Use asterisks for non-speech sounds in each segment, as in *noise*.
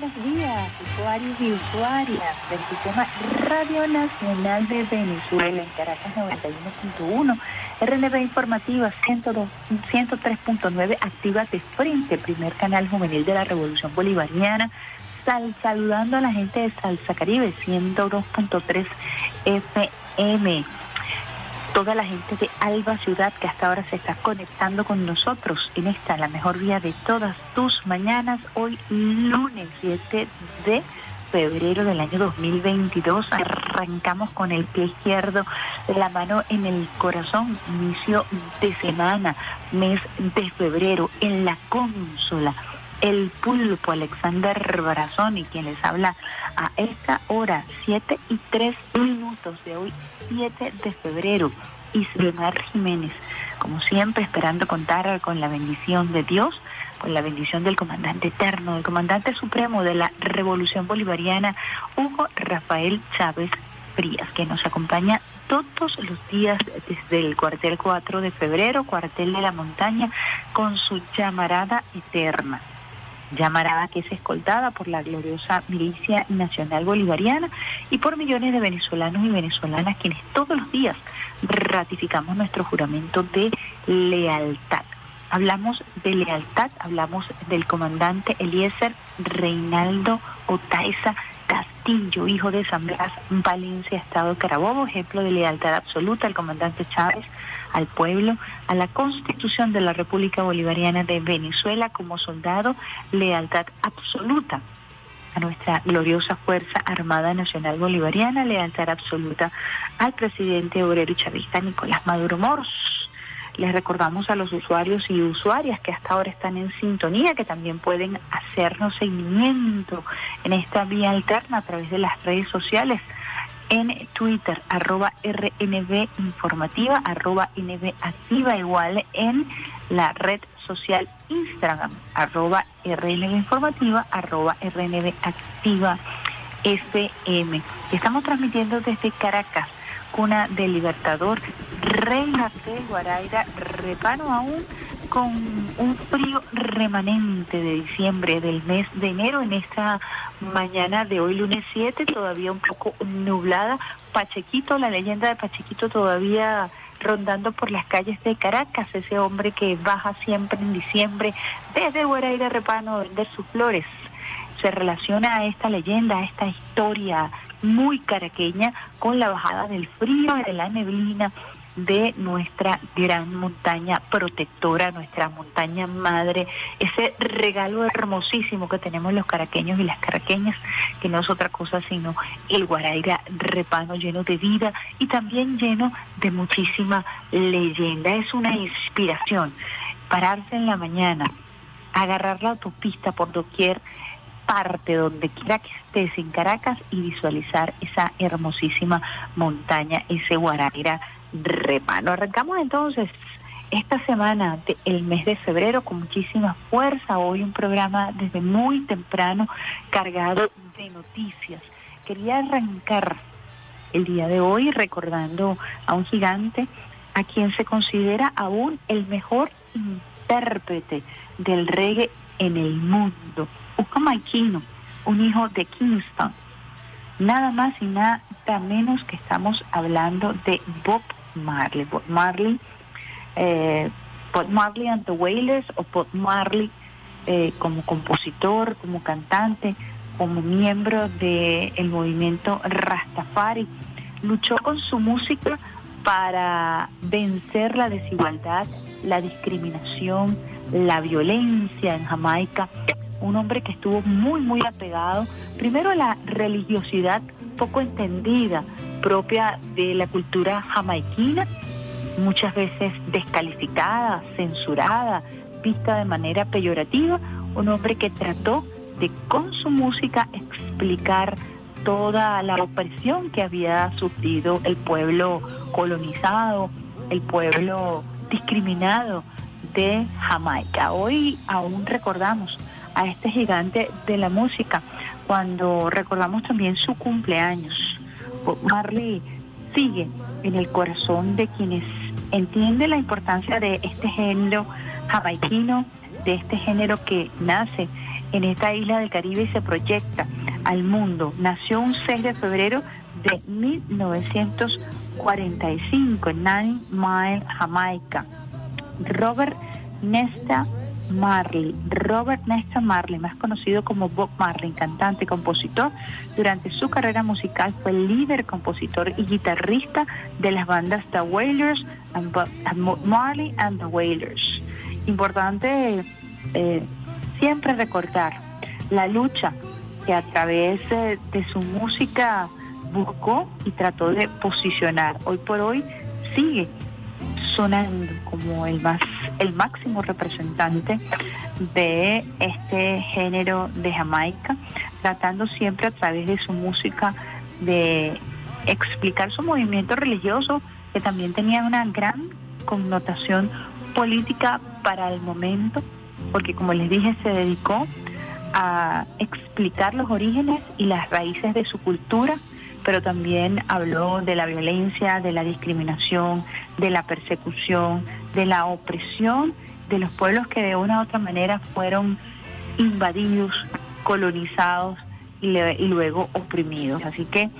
buenos días, usuarios y usuarias del Sistema Radio Nacional de Venezuela en Caracas 91.1, RNB Informativa 102 103.9, activa de frente, primer canal juvenil de la Revolución Bolivariana. Sal- saludando a la gente de Salsa Caribe 102.3 FM toda la gente de Alba Ciudad que hasta ahora se está conectando con nosotros en esta, la mejor vía de todas tus mañanas, hoy lunes 7 de febrero del año 2022. Arrancamos con el pie izquierdo, la mano en el corazón, inicio de semana, mes de febrero, en la consola. El pulpo Alexander Barazón y quien les habla a esta hora, 7 y 3 minutos de hoy, 7 de febrero. Isbemar Jiménez, como siempre, esperando contar con la bendición de Dios, con la bendición del comandante eterno, del comandante supremo de la Revolución Bolivariana, Hugo Rafael Chávez Frías, que nos acompaña todos los días desde el cuartel 4 de febrero, cuartel de la montaña, con su llamarada eterna llamarada que es escoltada por la gloriosa Milicia Nacional Bolivariana y por millones de venezolanos y venezolanas quienes todos los días ratificamos nuestro juramento de lealtad. Hablamos de lealtad, hablamos del comandante Eliezer Reinaldo Otaiza Castillo, hijo de San Blas, Valencia, Estado Carabobo, ejemplo de lealtad absoluta al comandante Chávez, al pueblo, a la Constitución de la República Bolivariana de Venezuela como soldado, lealtad absoluta a nuestra gloriosa Fuerza Armada Nacional Bolivariana, lealtad absoluta al presidente obrero y chavista Nicolás Maduro Moros. Les recordamos a los usuarios y usuarias que hasta ahora están en sintonía, que también pueden hacernos seguimiento en esta vía alterna a través de las redes sociales en Twitter, arroba RNB Informativa, arroba NB Activa, igual en la red social Instagram, arroba RNB Informativa, arroba RNB Activa FM. Estamos transmitiendo desde Caracas, cuna del Libertador, Reina de Guaraira, repano aún con un frío remanente de diciembre del mes de enero en esta mañana de hoy lunes 7, todavía un poco nublada. Pachequito, la leyenda de Pachequito todavía rondando por las calles de Caracas, ese hombre que baja siempre en diciembre desde Guaraira Repano a vender sus flores. Se relaciona a esta leyenda, a esta historia muy caraqueña con la bajada del frío de la neblina de nuestra gran montaña protectora, nuestra montaña madre, ese regalo hermosísimo que tenemos los caraqueños y las caraqueñas, que no es otra cosa sino el Guaraira repano lleno de vida y también lleno de muchísima leyenda. Es una inspiración pararse en la mañana, agarrar la autopista por doquier parte donde quiera que estés en Caracas y visualizar esa hermosísima montaña, ese Guaraira repano. Arrancamos entonces esta semana del mes de febrero con muchísima fuerza. Hoy un programa desde muy temprano cargado de noticias. Quería arrancar el día de hoy recordando a un gigante a quien se considera aún el mejor intérprete del reggae en el mundo. Un hijo de Kingston. Nada más y nada menos que estamos hablando de Bob Marley. Bob Marley, eh, Bob Marley and the Wailers o Bob Marley eh, como compositor, como cantante, como miembro del movimiento Rastafari. Luchó con su música para vencer la desigualdad, la discriminación, la violencia en Jamaica. Un hombre que estuvo muy, muy apegado, primero a la religiosidad poco entendida, propia de la cultura jamaiquina, muchas veces descalificada, censurada, vista de manera peyorativa, un hombre que trató de con su música explicar toda la opresión que había sufrido el pueblo colonizado, el pueblo discriminado de Jamaica. Hoy aún recordamos a este gigante de la música cuando recordamos también su cumpleaños. Marley sigue en el corazón de quienes entienden la importancia de este género jamaiquino, de este género que nace en esta isla del Caribe y se proyecta al mundo. Nació un 6 de febrero de 1945 en Nine Mile, Jamaica. Robert Nesta Marley. Robert Nesta Marley, más conocido como Bob Marley, cantante y compositor, durante su carrera musical fue líder, compositor y guitarrista de las bandas The Wailers and Bob, Marley and the Wailers. Importante eh, siempre recordar la lucha que a través de su música buscó y trató de posicionar. Hoy por hoy sigue sonando como el más el máximo representante de este género de Jamaica, tratando siempre a través de su música de explicar su movimiento religioso que también tenía una gran connotación política para el momento, porque como les dije se dedicó a explicar los orígenes y las raíces de su cultura pero también habló de la violencia, de la discriminación, de la persecución, de la opresión de los pueblos que de una u otra manera fueron invadidos, colonizados y, luego oprimidos. Así que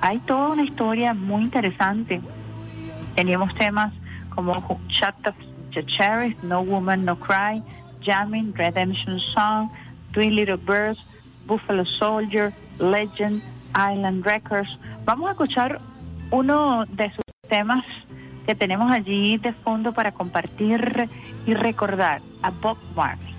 hay toda una historia muy interesante. Teníamos temas como Shut the Cherries, No Woman, No Cry, Jamming, Redemption Song, Twin Little Birds, Buffalo Soldier, Legend, Island Records. Vamos a escuchar uno de sus temas que tenemos allí de fondo para compartir y recordar a Bob Marley.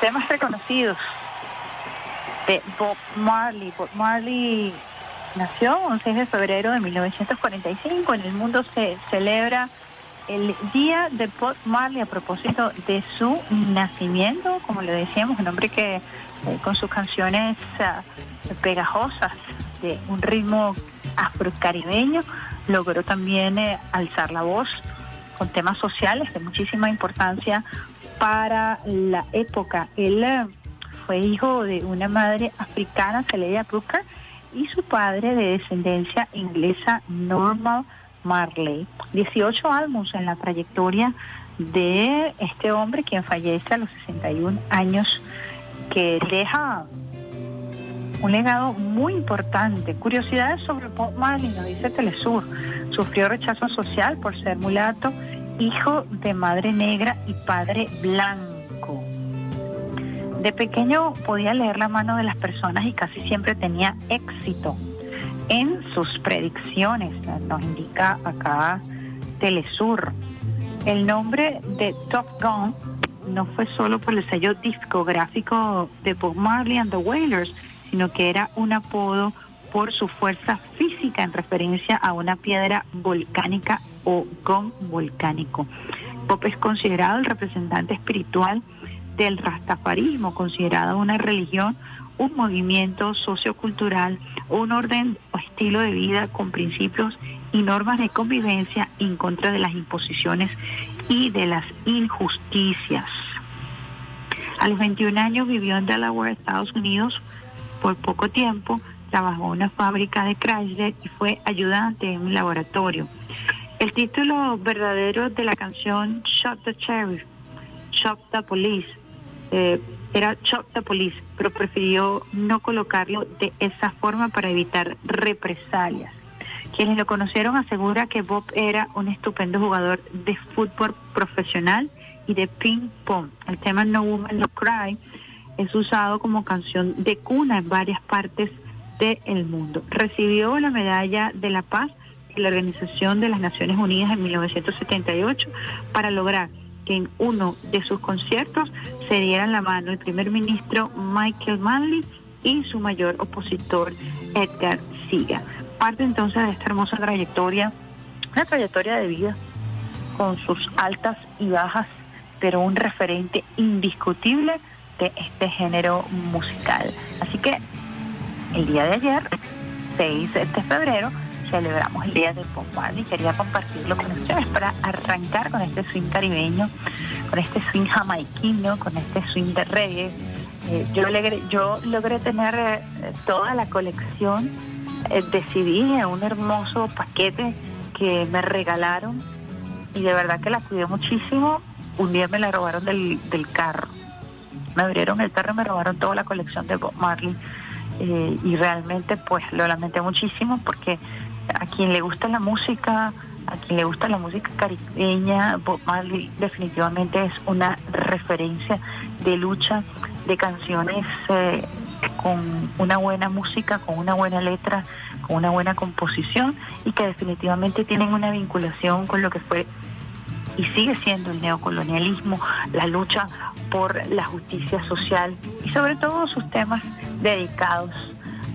Temas reconocidos de Bob Marley. Bob Marley nació un 6 de febrero de 1945. En el mundo se celebra el día de Bob Marley a propósito de su nacimiento, como le decíamos, un hombre que eh, con sus canciones ah, pegajosas de un ritmo afrocaribeño logró también eh, alzar la voz con temas sociales de muchísima importancia para la época. Él eh, fue hijo de una madre africana, Celia Brooker, y su padre de descendencia inglesa, Normal Marley. 18 álbumes en la trayectoria de este hombre, quien fallece a los 61 años, que deja un legado muy importante. Curiosidades sobre Bob Marley, nos dice Telesur. Sufrió rechazo social por ser mulato, hijo de madre negra y padre blanco. De pequeño podía leer la mano de las personas y casi siempre tenía éxito en sus predicciones, nos indica acá Telesur. El nombre de Top Gun no fue solo por el sello discográfico de Bob Marley and the Wailers, sino que era un apodo por su fuerza física en referencia a una piedra volcánica o gon volcánico. Bob es considerado el representante espiritual del rastafarismo, considerado una religión, un movimiento sociocultural, un orden o estilo de vida con principios y normas de convivencia en contra de las imposiciones y de las injusticias. A los 21 años vivió en Delaware, Estados Unidos, por poco tiempo trabajó en una fábrica de Chrysler y fue ayudante en un laboratorio. El título verdadero de la canción Shot the Sheriff, Shot the Police, eh, era Shot the Police, pero prefirió no colocarlo de esa forma para evitar represalias. Quienes lo conocieron asegura que Bob era un estupendo jugador de fútbol profesional y de ping pong. El tema No Woman No Cry es usado como canción de cuna en varias partes del mundo. Recibió la medalla de la paz la Organización de las Naciones Unidas en 1978 para lograr que en uno de sus conciertos se dieran la mano el primer ministro Michael Manley y su mayor opositor Edgar Siga. Parte entonces de esta hermosa trayectoria, una trayectoria de vida con sus altas y bajas, pero un referente indiscutible este género musical. Así que el día de ayer, 6 de febrero, celebramos el día de Bob y quería compartirlo con ustedes para arrancar con este swing caribeño, con este swing jamaiquino, con este swing de reggae. Eh, yo, logré, yo logré tener eh, toda la colección eh, decidí en un hermoso paquete que me regalaron y de verdad que la cuidé muchísimo. Un día me la robaron del, del carro me abrieron el carro y me robaron toda la colección de Bob Marley. Eh, y realmente pues lo lamenté muchísimo porque a quien le gusta la música, a quien le gusta la música caribeña, Bob Marley definitivamente es una referencia de lucha, de canciones eh, con una buena música, con una buena letra, con una buena composición y que definitivamente tienen una vinculación con lo que fue y sigue siendo el neocolonialismo, la lucha por la justicia social y sobre todo sus temas dedicados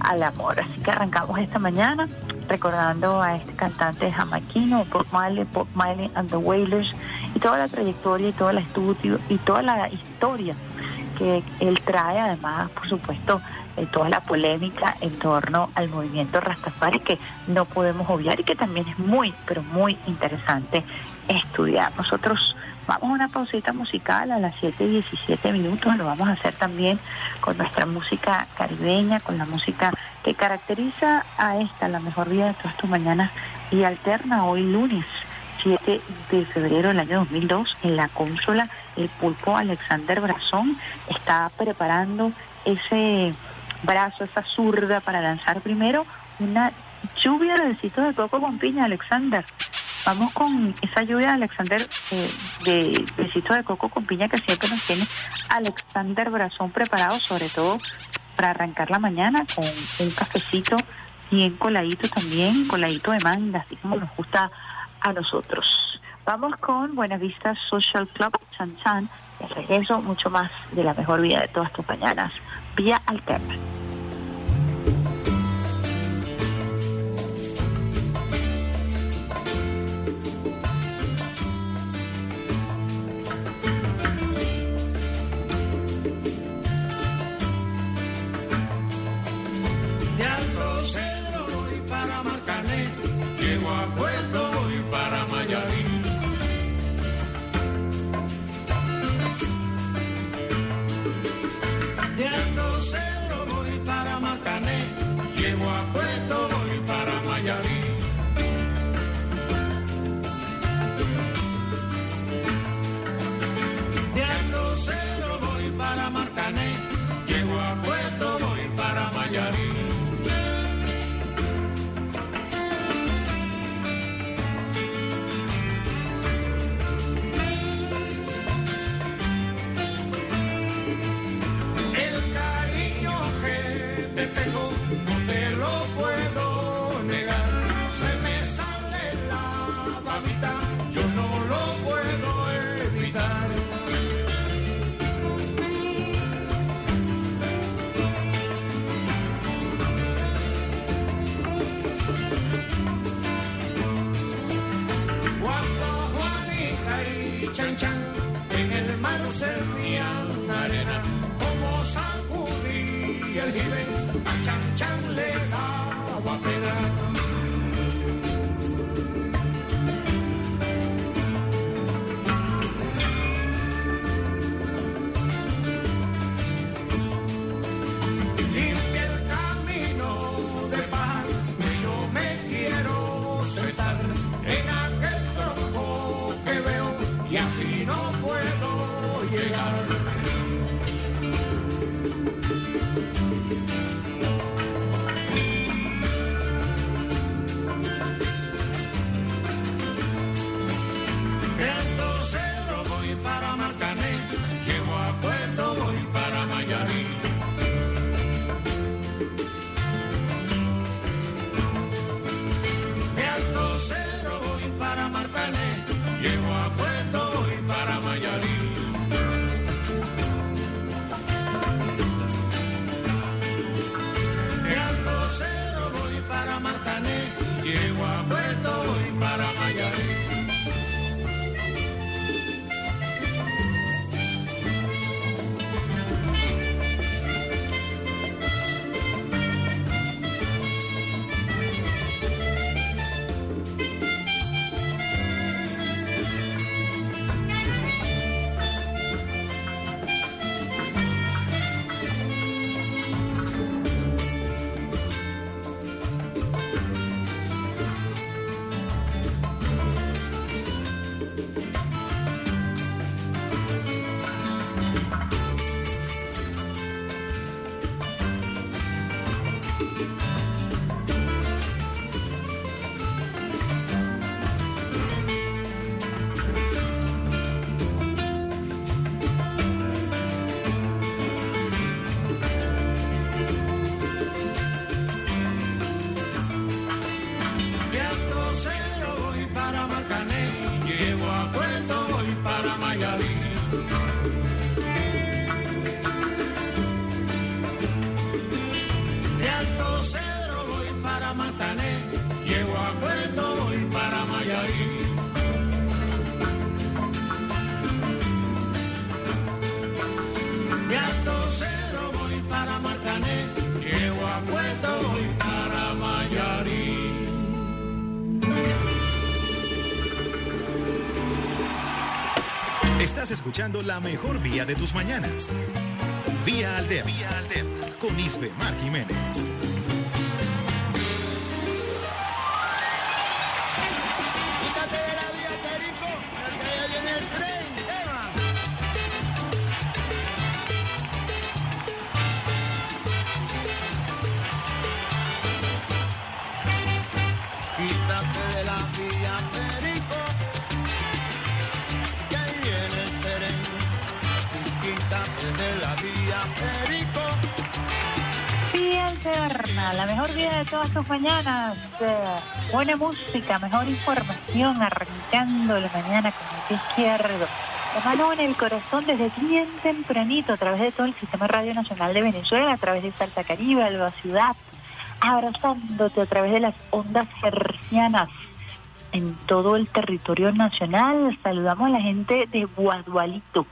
al amor. Así que arrancamos esta mañana recordando a este cantante jamaiquino, Bob Marley, Bob Marley and the Wailers, y toda la trayectoria y todo el estudio y toda la historia que él trae, además, por supuesto, eh, toda la polémica en torno al movimiento Rastafari que no podemos obviar y que también es muy, pero muy interesante estudiar. Nosotros vamos a una pausita musical a las 7.17 minutos, lo vamos a hacer también con nuestra música caribeña, con la música que caracteriza a esta, la mejor vida de todas tus mañanas y alterna hoy lunes 7 de febrero del año 2002 en la consola el pulpo Alexander Brazón está preparando ese brazo, esa zurda para lanzar primero una lluvia de besitos de coco con piña, Alexander. Vamos con esa lluvia eh, de Alexander de besito de coco con piña que siempre nos tiene Alexander Brazón preparado, sobre todo para arrancar la mañana con un cafecito bien coladito también, coladito de manga, así como nos gusta a nosotros. Vamos con Buenas Vistas Social Club Chan Chan, el regreso mucho más de la mejor vida de todas tus mañanas, vía alterna. poco a la mejor vía de tus mañanas. Vía Alterna. Vía Con Isbe Mar Jiménez. todas sus mañanas. Eh, buena música, mejor información, arrancando la mañana con el pie izquierdo. Hermano en el corazón desde bien tempranito, a través de todo el Sistema Radio Nacional de Venezuela, a través de Salta Caribe, Alba Ciudad, abrazándote a través de las ondas hercianas en todo el territorio nacional. Saludamos a la gente de Guadualito,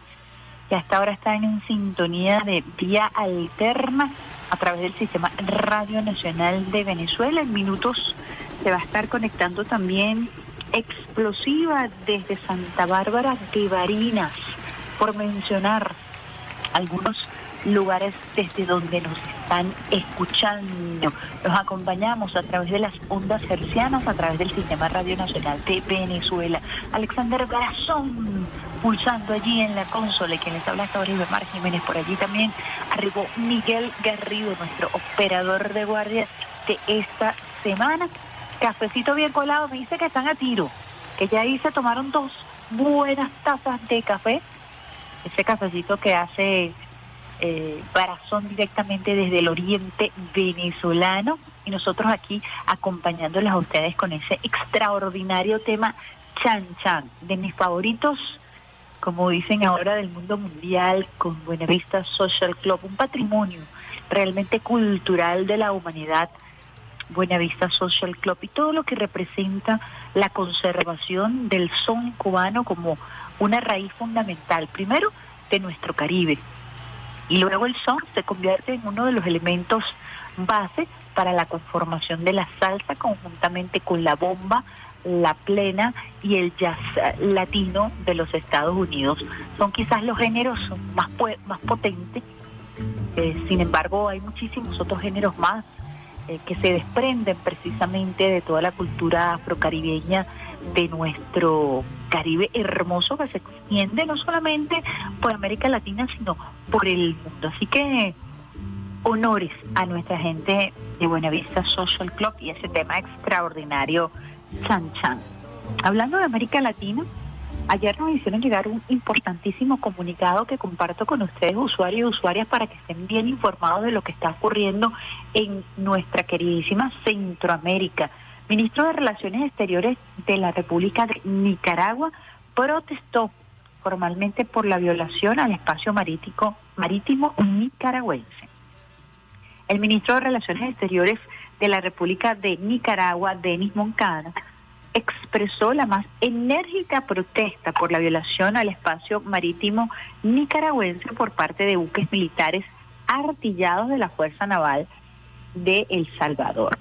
que hasta ahora está en sintonía de vía alterna a través del Sistema Radio Nacional de Venezuela. En minutos se va a estar conectando también explosiva desde Santa Bárbara de Barinas, por mencionar algunos lugares desde donde nos están escuchando. Los acompañamos a través de las ondas hercianas, a través del Sistema Radio Nacional de Venezuela. Alexander Garazón, pulsando allí en la consola, quien les habla hasta Mar Jiménez. Por allí también arribó Miguel Garrido, nuestro operador de guardia de esta semana cafecito bien colado, me dice que están a tiro, que ya ahí se tomaron dos buenas tazas de café, ese cafecito que hace eh, Barazón directamente desde el oriente venezolano. Y nosotros aquí acompañándoles a ustedes con ese extraordinario tema Chan Chan, de mis favoritos, como dicen ahora del mundo mundial, con Buenavista Social Club, un patrimonio realmente cultural de la humanidad Buenavista Social Club y todo lo que representa la conservación del son cubano como una raíz fundamental, primero de nuestro Caribe, y luego el son se convierte en uno de los elementos base para la conformación de la salsa conjuntamente con la bomba, la plena y el jazz latino de los Estados Unidos. Son quizás los géneros más, más potentes, eh, sin embargo hay muchísimos otros géneros más eh, que se desprenden precisamente de toda la cultura afrocaribeña de nuestro Caribe hermoso que se extiende no solamente por América Latina, sino por el mundo. Así que honores a nuestra gente de Buenavista Social Club y ese tema extraordinario, Chan Chan. Hablando de América Latina, Ayer nos hicieron llegar un importantísimo comunicado que comparto con ustedes, usuarios y usuarias, para que estén bien informados de lo que está ocurriendo en nuestra queridísima Centroamérica. Ministro de Relaciones Exteriores de la República de Nicaragua protestó formalmente por la violación al espacio marítimo nicaragüense. El ministro de Relaciones Exteriores de la República de Nicaragua, Denis Moncada, expresó la más enérgica protesta por la violación al espacio marítimo nicaragüense por parte de buques militares artillados de la Fuerza Naval de El Salvador.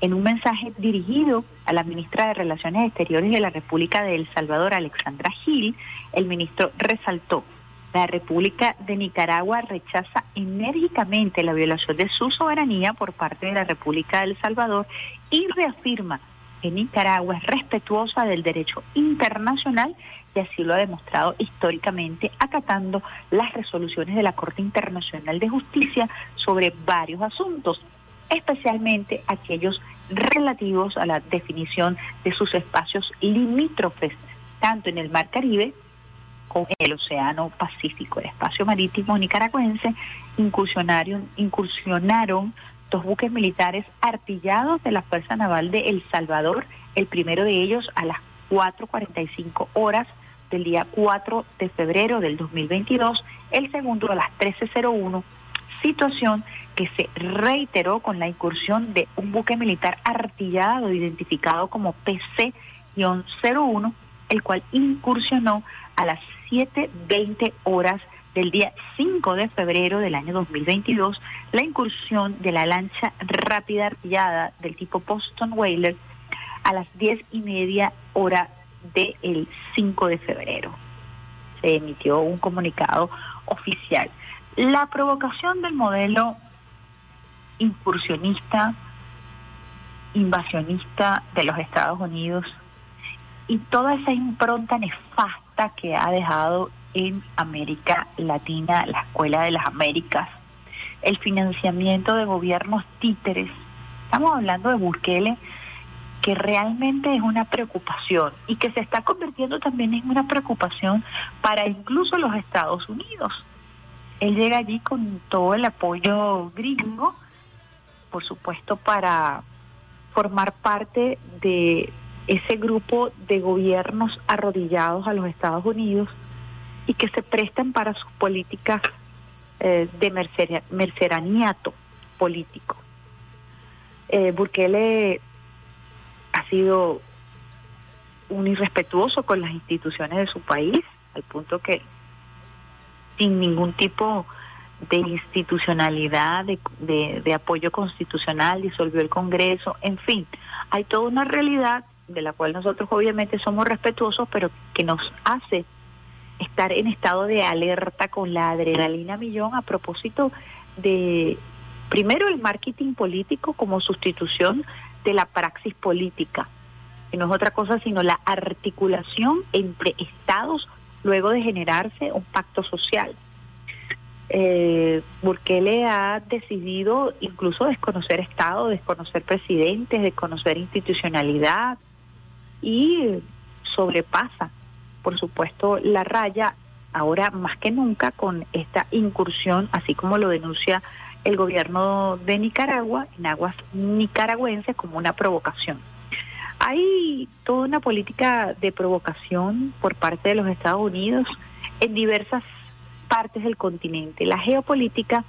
En un mensaje dirigido a la ministra de Relaciones Exteriores de la República de El Salvador, Alexandra Gil, el ministro resaltó la República de Nicaragua rechaza enérgicamente la violación de su soberanía por parte de la República de El Salvador y reafirma Nicaragua es respetuosa del derecho internacional y así lo ha demostrado históricamente acatando las resoluciones de la Corte Internacional de Justicia sobre varios asuntos, especialmente aquellos relativos a la definición de sus espacios limítrofes, tanto en el Mar Caribe como en el Océano Pacífico. El espacio marítimo nicaragüense incursionaron, incursionaron dos buques militares artillados de la Fuerza Naval de El Salvador, el primero de ellos a las 4.45 horas del día 4 de febrero del 2022, el segundo a las 13.01, situación que se reiteró con la incursión de un buque militar artillado identificado como PC-01, el cual incursionó a las 7.20 horas del día 5 de febrero del año 2022 la incursión de la lancha rápida artillada del tipo Boston Whaler a las 10 y media hora del 5 de febrero. Se emitió un comunicado oficial. La provocación del modelo incursionista, invasionista de los Estados Unidos y toda esa impronta nefasta que ha dejado en América Latina, la Escuela de las Américas, el financiamiento de gobiernos títeres. Estamos hablando de Bukele, que realmente es una preocupación y que se está convirtiendo también en una preocupación para incluso los Estados Unidos. Él llega allí con todo el apoyo gringo, por supuesto, para formar parte de ese grupo de gobiernos arrodillados a los Estados Unidos y que se prestan para sus políticas eh, de merceria- merceraniato político. Eh, Bukele ha sido un irrespetuoso con las instituciones de su país, al punto que sin ningún tipo de institucionalidad, de, de- de apoyo constitucional, disolvió el Congreso, en fin, hay toda una realidad de la cual nosotros obviamente somos respetuosos, pero que nos hace estar en estado de alerta con la adrenalina millón a propósito de, primero, el marketing político como sustitución de la praxis política, que no es otra cosa sino la articulación entre estados luego de generarse un pacto social. Eh, Bukele ha decidido incluso desconocer Estado, desconocer presidentes, desconocer institucionalidad y sobrepasa, por supuesto, la raya ahora más que nunca con esta incursión, así como lo denuncia el gobierno de Nicaragua en aguas nicaragüenses como una provocación. Hay toda una política de provocación por parte de los Estados Unidos en diversas partes del continente. La geopolítica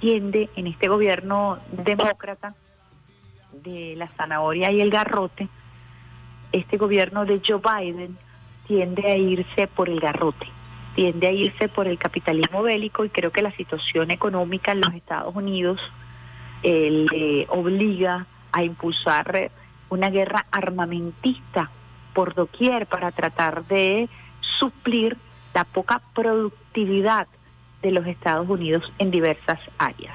tiende en este gobierno demócrata de la zanahoria y el garrote, este gobierno de Joe Biden tiende a irse por el garrote, tiende a irse por el capitalismo bélico y creo que la situación económica en los Estados Unidos eh, le obliga a impulsar una guerra armamentista por doquier para tratar de suplir la poca productividad de los Estados Unidos en diversas áreas.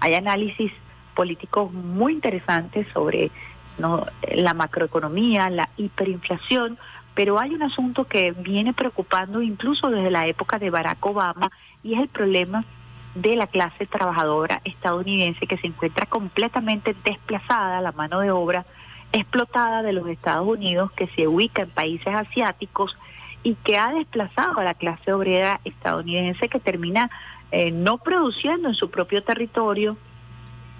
Hay análisis políticos muy interesantes sobre ¿no? la macroeconomía, la hiperinflación, pero hay un asunto que viene preocupando incluso desde la época de Barack Obama y es el problema de la clase trabajadora estadounidense que se encuentra completamente desplazada, la mano de obra explotada de los Estados Unidos, que se ubica en países asiáticos y que ha desplazado a la clase obrera estadounidense que termina eh, no produciendo en su propio territorio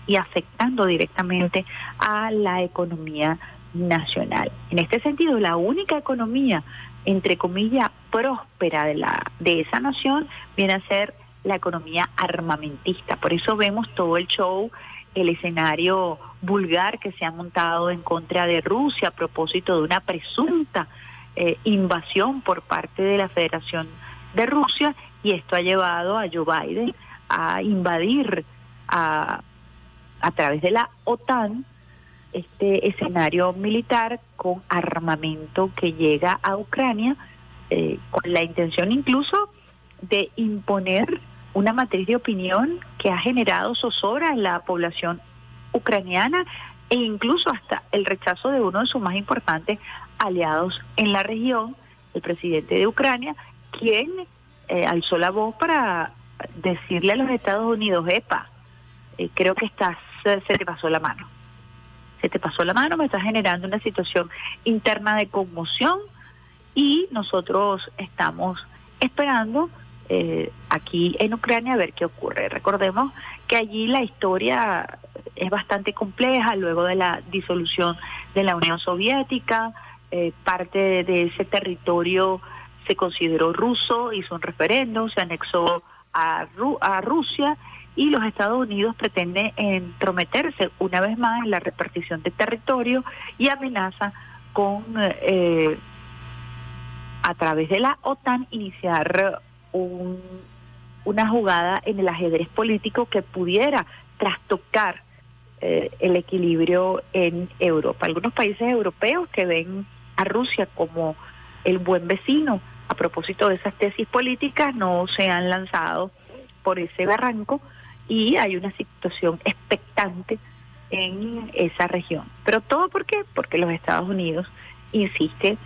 y afectando directamente a la economía nacional. En este sentido, la única economía, entre comillas, próspera de, la, de esa nación viene a ser la economía armamentista. Por eso vemos todo el show, el escenario vulgar que se ha montado en contra de Rusia a propósito de una presunta eh, invasión por parte de la Federación de Rusia y esto ha llevado a Joe Biden a invadir a, a través de la OTAN este escenario militar con armamento que llega a Ucrania eh, con la intención incluso de imponer una matriz de opinión que ha generado zozobra en la población ucraniana e incluso hasta el rechazo de uno de sus más importantes aliados en la región, el presidente de Ucrania, quien eh, alzó la voz para decirle a los Estados Unidos, epa, eh, creo que estás, se te pasó la mano. Se te pasó la mano, me está generando una situación interna de conmoción y nosotros estamos esperando eh, aquí en Ucrania a ver qué ocurre. Recordemos que allí la historia es bastante compleja luego de la disolución de la Unión Soviética, eh, parte de ese territorio se consideró ruso, hizo un referéndum, se anexó a, a Rusia y los Estados Unidos pretenden entrometerse una vez más en la repartición de territorio y amenaza con, eh, a través de la OTAN, iniciar un, una jugada en el ajedrez político que pudiera trastocar eh, el equilibrio en Europa. Algunos países europeos que ven a Rusia como el buen vecino, a propósito de esas tesis políticas, no se han lanzado por ese barranco y hay una situación expectante en esa región. Pero todo por qué? Porque los Estados Unidos insiste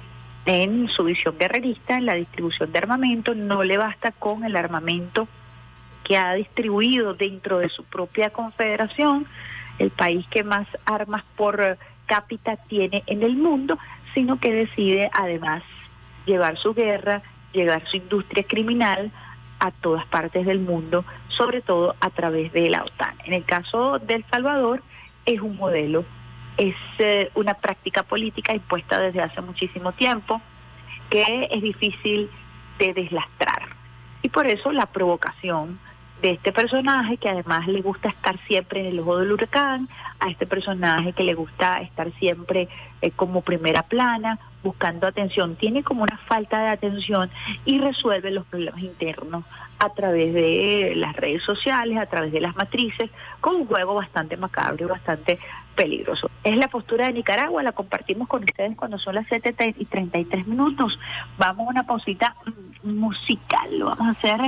en su visión guerrerista, en la distribución de armamento, no le basta con el armamento que ha distribuido dentro de su propia confederación, el país que más armas por cápita tiene en el mundo, sino que decide además llevar su guerra, llevar su industria criminal a todas partes del mundo, sobre todo a través de la OTAN. En el caso de El Salvador es un modelo, es eh, una práctica política impuesta desde hace muchísimo tiempo que es difícil de deslastrar. Y por eso la provocación de este personaje que además le gusta estar siempre en el ojo del huracán, a este personaje que le gusta estar siempre eh, como primera plana, buscando atención, tiene como una falta de atención y resuelve los problemas internos a través de las redes sociales, a través de las matrices, con un juego bastante macabro y bastante peligroso. Es la postura de Nicaragua, la compartimos con ustedes cuando son las 7 y 33 minutos. Vamos a una pausita mm, musical, lo vamos a hacer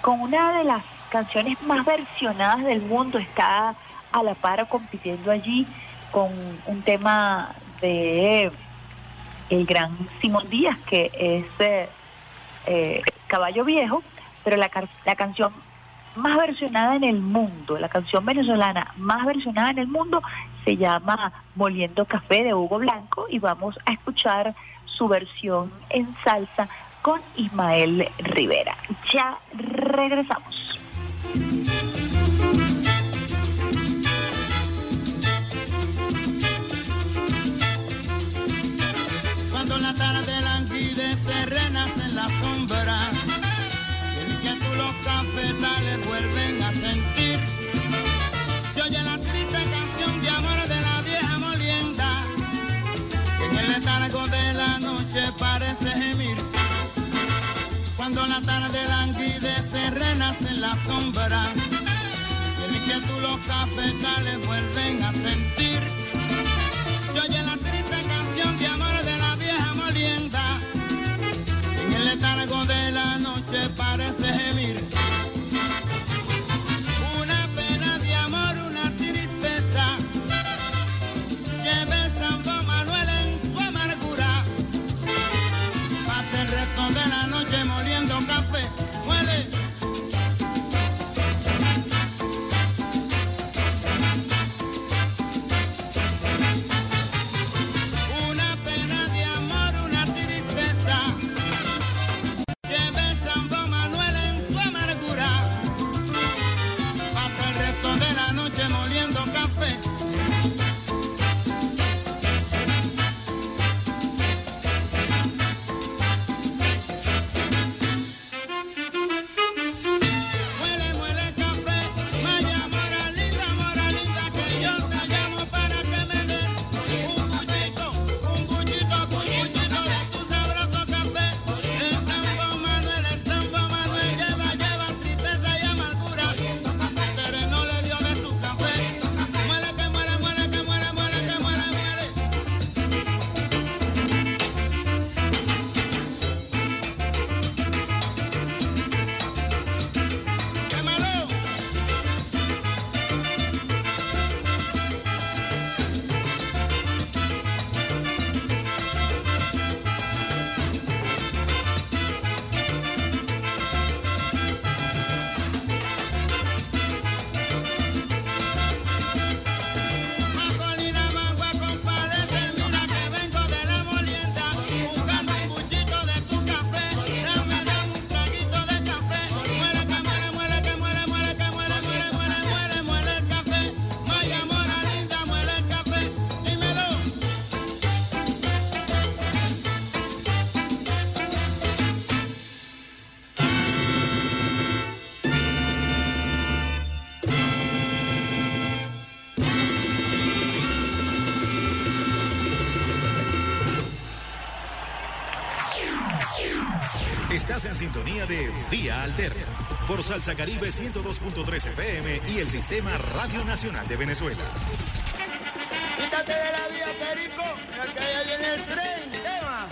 con una de las canciones más versionadas del mundo, está a la par compitiendo allí con un tema de el gran Simón Díaz, que es eh, eh, Caballo Viejo, pero la, la canción más versionada en el mundo, la canción venezolana más versionada en el mundo se llama Moliendo Café de Hugo Blanco y vamos a escuchar su versión en salsa con Ismael Rivera. Ya regresamos. Cuando la tarde languidece, renace en la sombra. Y que tú los cafetales vuelven de la noche parece gemir. Cuando la tarde languidece, renace en la sombra. Y que tú los cafetales vuelven a sentir. Se oye la triste canción de amor de la vieja molienda. En el letargo de la noche parece sintonía de Vía Alterna por Salsa Caribe 102.3 FM y el Sistema Radio Nacional de Venezuela. Quítate de la vía, Perico, que allá viene el tren, tema.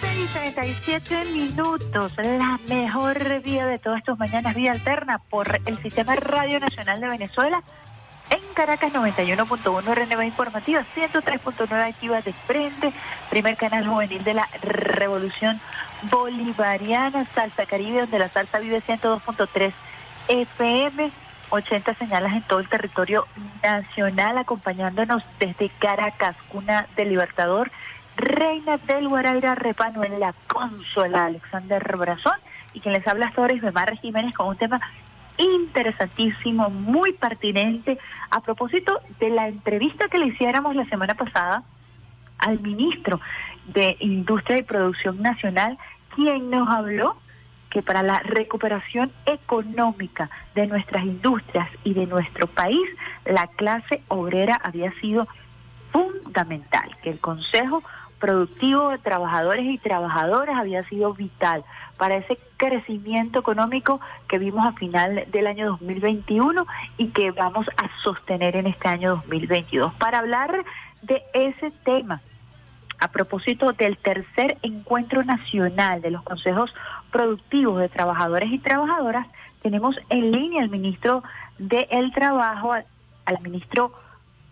7 y 37 minutos, la mejor vía de todas tus mañanas, vía alterna por el Sistema Radio Nacional de Venezuela. En Caracas 91.1 RNB Informativa, 103.9 Activa de Frente, primer canal juvenil de la Revolución Bolivariana, Salsa Caribe, donde la salsa vive 102.3 FM, 80 señalas en todo el territorio nacional, acompañándonos desde Caracas, cuna del Libertador, Reina del Guaraira Repano en la consola Alexander Brazón y quien les habla hasta ahora es Jiménez con un tema interesantísimo, muy pertinente, a propósito de la entrevista que le hiciéramos la semana pasada al ministro de Industria y Producción Nacional, quien nos habló que para la recuperación económica de nuestras industrias y de nuestro país, la clase obrera había sido fundamental, que el Consejo Productivo de Trabajadores y Trabajadoras había sido vital para ese crecimiento económico que vimos a final del año 2021 y que vamos a sostener en este año 2022. Para hablar de ese tema, a propósito del tercer encuentro nacional de los consejos productivos de trabajadores y trabajadoras, tenemos en línea al ministro del Trabajo, al, ministro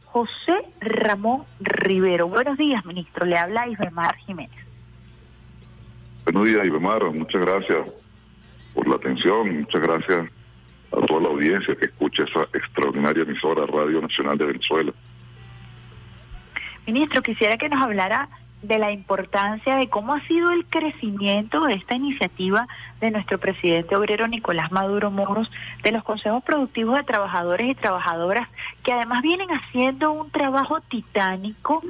José Ramón Rivero. Buenos días, ministro. Le habla Isbemar Jiménez. Buenos días, Ibemar. Muchas gracias por la atención. Muchas gracias a toda la audiencia que escucha esa extraordinaria emisora Radio Nacional de Venezuela. Ministro, quisiera que nos hablara de la importancia de cómo ha sido el crecimiento de esta iniciativa de nuestro presidente obrero Nicolás Maduro Moros, de los consejos productivos de trabajadores y trabajadoras, que además vienen haciendo un trabajo titánico.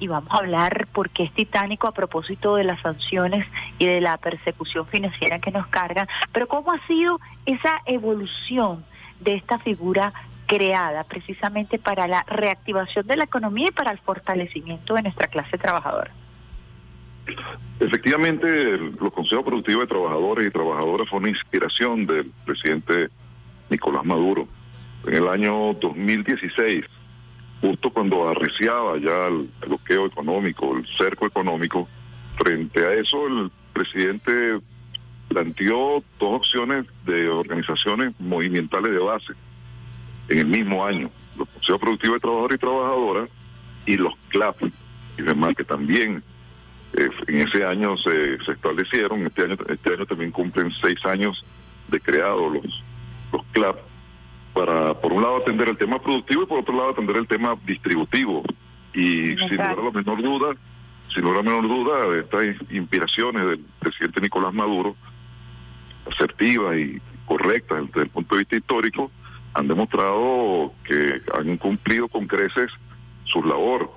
Y vamos a hablar por qué es titánico a propósito de las sanciones y de la persecución financiera que nos cargan, pero cómo ha sido esa evolución de esta figura creada precisamente para la reactivación de la economía y para el fortalecimiento de nuestra clase trabajadora. Efectivamente, los consejos productivos de trabajadores y trabajadoras fue una inspiración del presidente Nicolás Maduro. En el año 2016, justo cuando arreciaba ya el bloqueo económico, el cerco económico, frente a eso el presidente planteó dos opciones de organizaciones movimentales de base en el mismo año, los consejos productivos de trabajadores y trabajadoras y los CLAP, y demás que también eh, en ese año se, se establecieron, este año, este año también cumplen seis años de creados los, los CLAP, para por un lado atender el tema productivo y por otro lado atender el tema distributivo. Y sin lugar a la menor duda, sin lugar a la menor duda, estas inspiraciones del presidente Nicolás Maduro, asertivas y correctas desde el punto de vista histórico, han demostrado que han cumplido con creces su labor.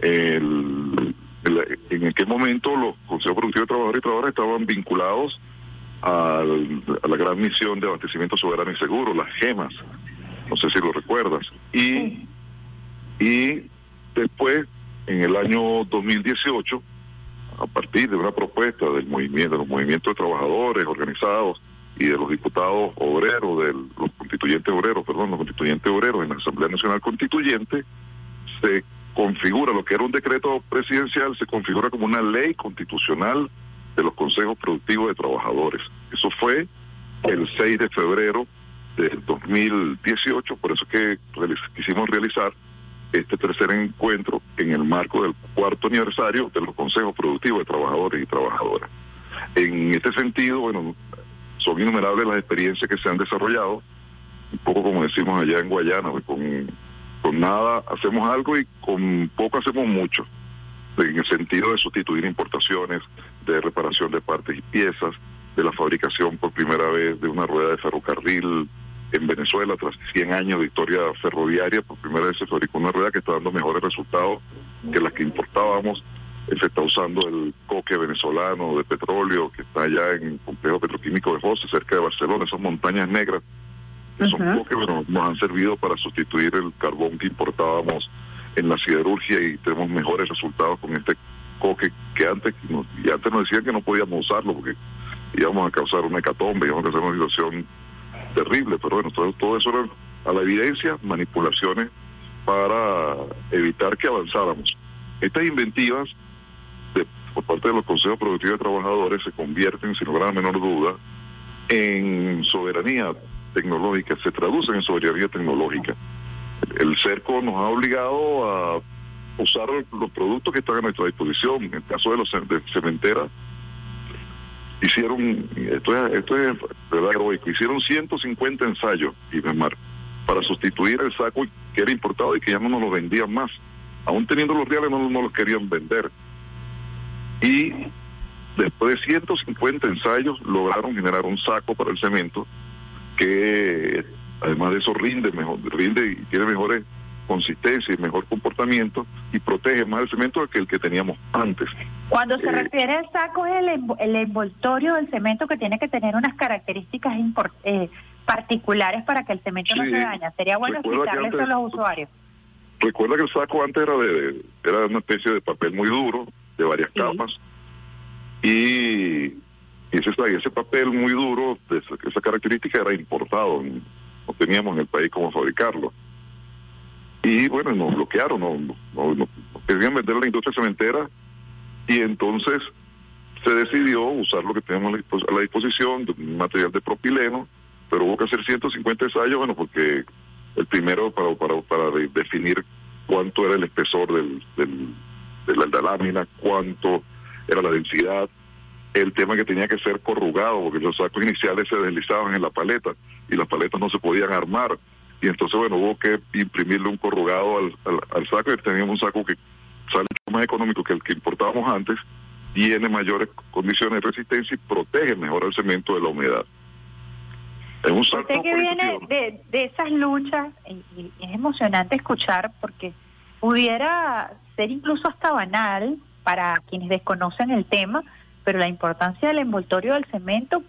El, en aquel momento los consejos productivos de trabajadores y trabajadoras estaban vinculados al, a la gran misión de abastecimiento soberano y seguro, las gemas, no sé si lo recuerdas. Y, y después, en el año 2018, a partir de una propuesta del movimiento, de los movimientos de trabajadores organizados y de los diputados obreros, de los constituyentes obreros, perdón, los constituyentes obreros en la Asamblea Nacional Constituyente, se configura lo que era un decreto presidencial, se configura como una ley constitucional de los consejos productivos de trabajadores. Eso fue el 6 de febrero del 2018, por eso que quisimos realizar este tercer encuentro en el marco del cuarto aniversario de los consejos productivos de trabajadores y trabajadoras. En este sentido, bueno, son innumerables las experiencias que se han desarrollado, un poco como decimos allá en Guayana, pues, con, con nada hacemos algo y con poco hacemos mucho, en el sentido de sustituir importaciones, de reparación de partes y piezas, de la fabricación por primera vez de una rueda de ferrocarril en Venezuela, tras 100 años de historia ferroviaria, por primera vez se fabricó una rueda que está dando mejores resultados que las que importábamos se está usando el coque venezolano de petróleo que está allá en el complejo petroquímico de José, cerca de Barcelona, esas montañas negras, que son coques, bueno, nos han servido para sustituir el carbón que importábamos en la siderurgia y tenemos mejores resultados con este coque que antes, y antes nos decían que no podíamos usarlo porque íbamos a causar una hecatombe, íbamos a hacer una situación terrible, pero bueno, todo, todo eso era a la evidencia, manipulaciones para evitar que avanzáramos. Estas inventivas parte de los consejos productivos de trabajadores se convierten, sin lugar a menor duda, en soberanía tecnológica, se traducen en soberanía tecnológica. El cerco nos ha obligado a usar los productos que están a nuestra disposición. En el caso de los de cementeras, hicieron, esto es, esto es verdad heroico, hicieron 150 ensayos, y para sustituir el saco que era importado y que ya no nos lo vendían más. Aún teniendo los reales no, no los querían vender y después de 150 ensayos lograron generar un saco para el cemento que además de eso rinde mejor, rinde y tiene mejores consistencia y mejor comportamiento y protege más el cemento que el que teníamos antes. Cuando se Eh, refiere al saco, es el, envo- el envoltorio del cemento que tiene que tener unas características eh, particulares para que el cemento no se dañe. Sería bueno explicarle eso a los usuarios. Recuerda que el saco antes era de era una especie de papel muy duro, de varias Sí. capas, y ese, ese papel muy duro, de esa, característica era importado, no teníamos en el país cómo fabricarlo. Y bueno, nos bloquearon, no, no, no- no querían vender la industria cementera, y entonces se decidió usar lo que tenemos a la disposición, un material de propileno, pero hubo que hacer 150 ensayos, bueno, porque el primero para, para, para de- definir cuánto era el espesor del, del- de, la, la lámina, cuánto era la densidad, el tema que tenía que ser corrugado, porque los sacos iniciales se deslizaban en la paleta y las paletas no se podían armar. Y entonces, bueno, hubo que imprimirle un corrugado al, al, al saco y teníamos un saco que sale mucho más económico que el que importábamos antes, tiene mayores condiciones de resistencia y protege mejor el cemento de la humedad. Es un salto Usted que viene de, de esas luchas, y, y es emocionante escuchar porque pudiera ser incluso hasta banal para quienes desconocen el tema, pero la importancia del envoltorio del cemento,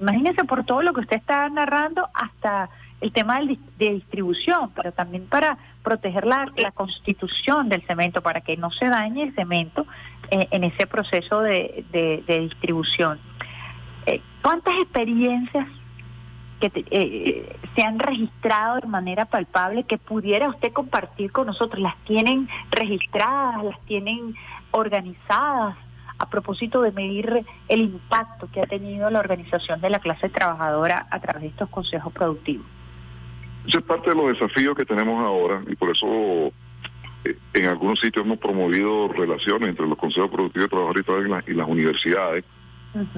imagínese por todo lo que usted está narrando, hasta el tema de distribución, pero también para proteger la, constitución del cemento, para que no se dañe el cemento eh, en ese proceso de distribución. Eh, ¿Cuántas experiencias que te- eh, se han registrado de manera palpable que pudiera usted compartir con nosotros? ¿Las tienen registradas? ¿Las tienen organizadas? A propósito de medir el impacto que ha tenido la organización de la clase trabajadora a través de estos consejos productivos. Ese es parte de los desafíos que tenemos ahora y por eso eh, en algunos sitios hemos promovido relaciones entre los consejos productivos de trabajadores y, las- y las universidades.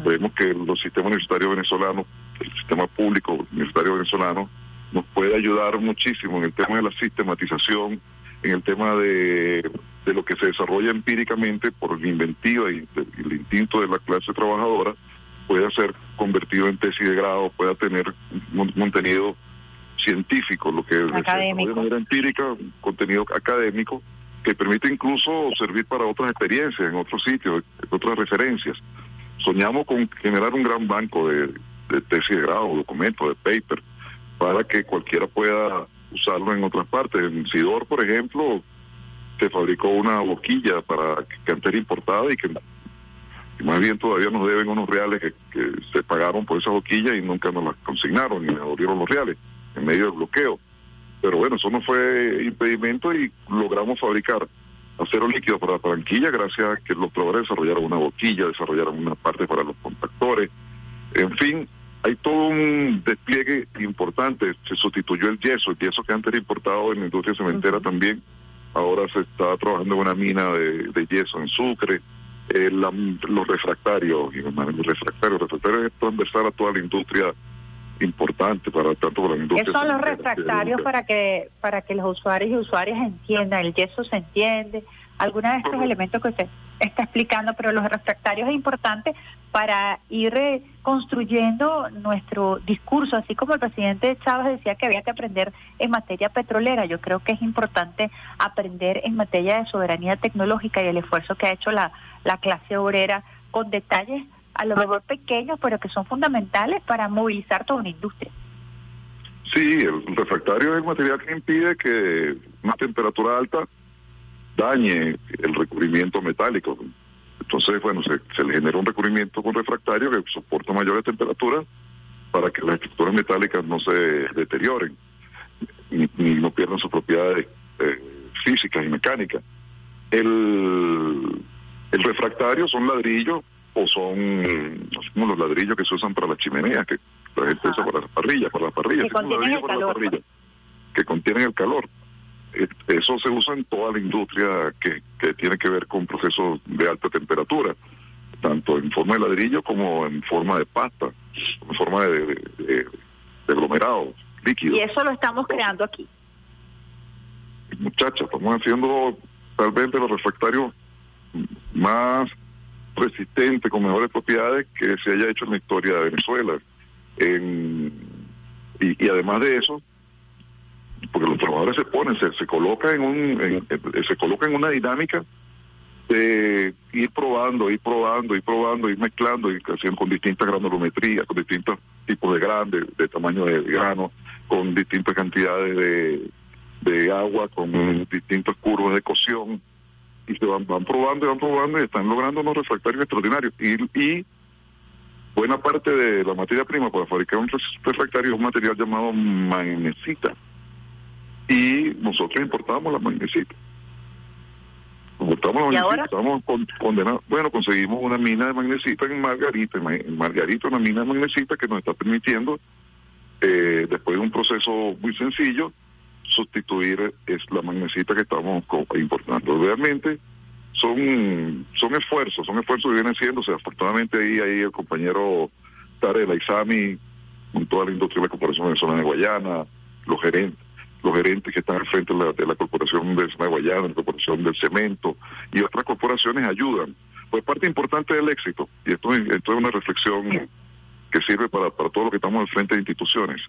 Vemos que los sistemas universitarios venezolanos, el sistema público universitario venezolano, nos puede ayudar muchísimo en el tema de la sistematización, en el tema de, de lo que se desarrolla empíricamente por la inventiva y, el instinto de la clase trabajadora, pueda ser convertido en tesis de grado, pueda tener un contenido científico, lo que Académico. de manera empírica, un contenido académico que permite incluso servir para otras experiencias en otros sitios, otras referencias. Soñamos con generar un gran banco de, de tesis de grado, documentos, de paper, para que cualquiera pueda usarlo en otras partes. En Sidor, por ejemplo, se fabricó una boquilla para que antes era importada y que y más bien todavía nos deben unos reales que, se pagaron por esa boquilla y nunca nos las consignaron ni nos devolvieron los reales en medio del bloqueo. Pero bueno, eso no fue impedimento y logramos fabricar acero líquido para Barranquilla gracias a que los trabajadores desarrollaron una boquilla, desarrollaron una parte para los contactores. En fin, hay todo un despliegue importante. Se sustituyó el yeso, el yeso que antes era importado en la industria cementera también. Ahora se está trabajando en una mina de, de yeso en Sucre. Eh, la- los refractarios, los refractarios, refractarios es transversal a toda la industria importante para tanto para la ¿Qué industria son los refractarios para que para que los usuarios y usuarias entiendan? El yeso se entiende, algunos de estos elementos que usted está explicando, pero los refractarios es importante para ir construyendo nuestro discurso, así como el presidente Chávez decía que había que aprender en materia petrolera. Yo creo que es importante aprender en materia de soberanía tecnológica y el esfuerzo que ha hecho la, la clase obrera con detalles a lo mejor pequeños, pero que son fundamentales para movilizar toda una industria. Sí, el refractario es el material que impide que una temperatura alta dañe el recubrimiento metálico. Entonces, bueno, se, se le genera un recubrimiento con refractario que soporta mayores temperaturas para que las estructuras metálicas no se deterioren ni, ni no pierdan sus propiedades eh, físicas y mecánicas. El, el refractario son ladrillos o son como los ladrillos que se usan para las chimeneas, que la gente usa para las parrillas, para las parrillas, Que contienen el calor, que contienen el calor. Eh, Eso se usa en toda la industria que, que tiene que ver con procesos de alta temperatura, tanto en forma de ladrillo como en forma de pasta, en forma de, de, de- líquido. Y eso lo estamos creando aquí. Muchachos, estamos haciendo tal vez de los refractarios más resistentes, con mejores propiedades que se haya hecho en la historia de Venezuela. En- y, y además de eso, porque los trabajadores se ponen, se, se colocan en un, en- en- se colocan en una dinámica de ir probando, ir probando, ir probando, ir mezclando, y haciendo con distintas granulometrías, con distintos tipos de grano, de, tamaño de grano, con distintas cantidades de, de agua, con distintos curvas de cocción, y se van, van probando y van probando y están logrando unos refractarios extraordinarios. Y, y buena parte de la materia prima para fabricar un refractario es un material llamado magnesita. Y nosotros importamos la magnesita. Importamos la ¿Y magnesita, con- condenados. Bueno, conseguimos una mina de magnesita en Margarita, en Ma- en Margarita, una mina de magnesita que nos está permitiendo, eh, después de un proceso muy sencillo, sustituir es la magnesita que estamos importando. Realmente son son esfuerzos, son esfuerzos que vienen siendo, o sea, afortunadamente ahí, ahí el compañero Tarela Isami, con toda la industria de la Corporación Venezolana de Guayana, los gerentes, los gerentes que están al frente de la, de la Corporación de de Guayana, la Corporación del Cemento y otras corporaciones ayudan. Pues parte importante del éxito, y esto, es- esto es una reflexión que sirve para, para todo lo que estamos al frente de instituciones.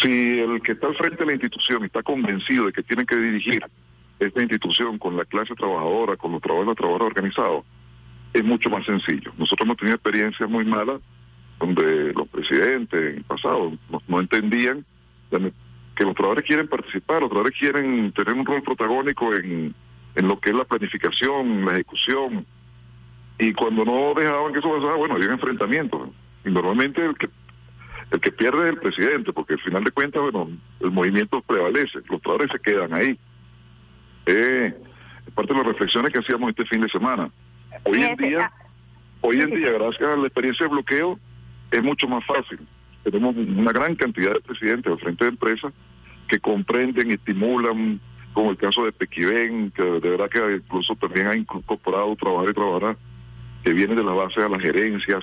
Si el que está al frente de la institución está convencido de que tiene que dirigir esta institución con la clase trabajadora, con los trabajadores los trabajadores organizados, es mucho más sencillo. Nosotros hemos tenido experiencias muy malas donde los presidentes en el pasado no, no entendían la- que los trabajadores quieren participar, los trabajadores quieren tener un rol protagónico en, en lo que es la planificación, la ejecución, y cuando no dejaban que eso pasara, bueno, había enfrentamientos. Y normalmente el que el que pierde es el presidente, porque al final de cuentas, bueno, el movimiento prevalece, los trabajadores se quedan ahí. Eh, es parte de las reflexiones que hacíamos este fin de semana. Hoy en día, ah, hoy en día, gracias a la experiencia de bloqueo, es mucho más fácil. Tenemos una gran cantidad de presidentes al frente de empresas que comprenden y estimulan, como el caso de Pequiven, que de verdad que incluso también ha incorporado trabajar y trabajar, que viene de la base a las gerencias,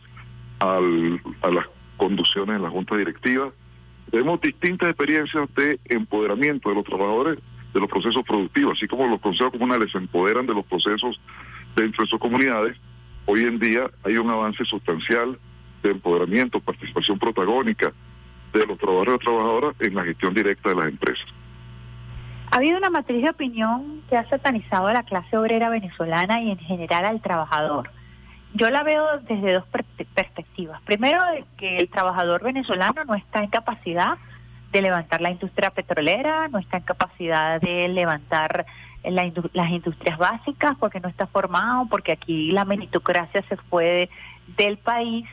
a las conducciones en la junta directiva. Tenemos distintas experiencias de empoderamiento de los trabajadores de los procesos productivos, así como los consejos comunales se empoderan de los procesos dentro de sus comunidades. Hoy en día hay un avance sustancial de empoderamiento, participación protagónica de los trabajadores y trabajadoras en la gestión directa de las empresas. Ha habido una matriz de opinión que ha satanizado a la clase obrera venezolana y en general al trabajador. Yo la veo desde dos per- perspectivas. Primero, que el trabajador venezolano no está en capacidad de levantar la industria petrolera, no está en capacidad de levantar la las industrias básicas porque no está formado, porque aquí la meritocracia se fue de- del país.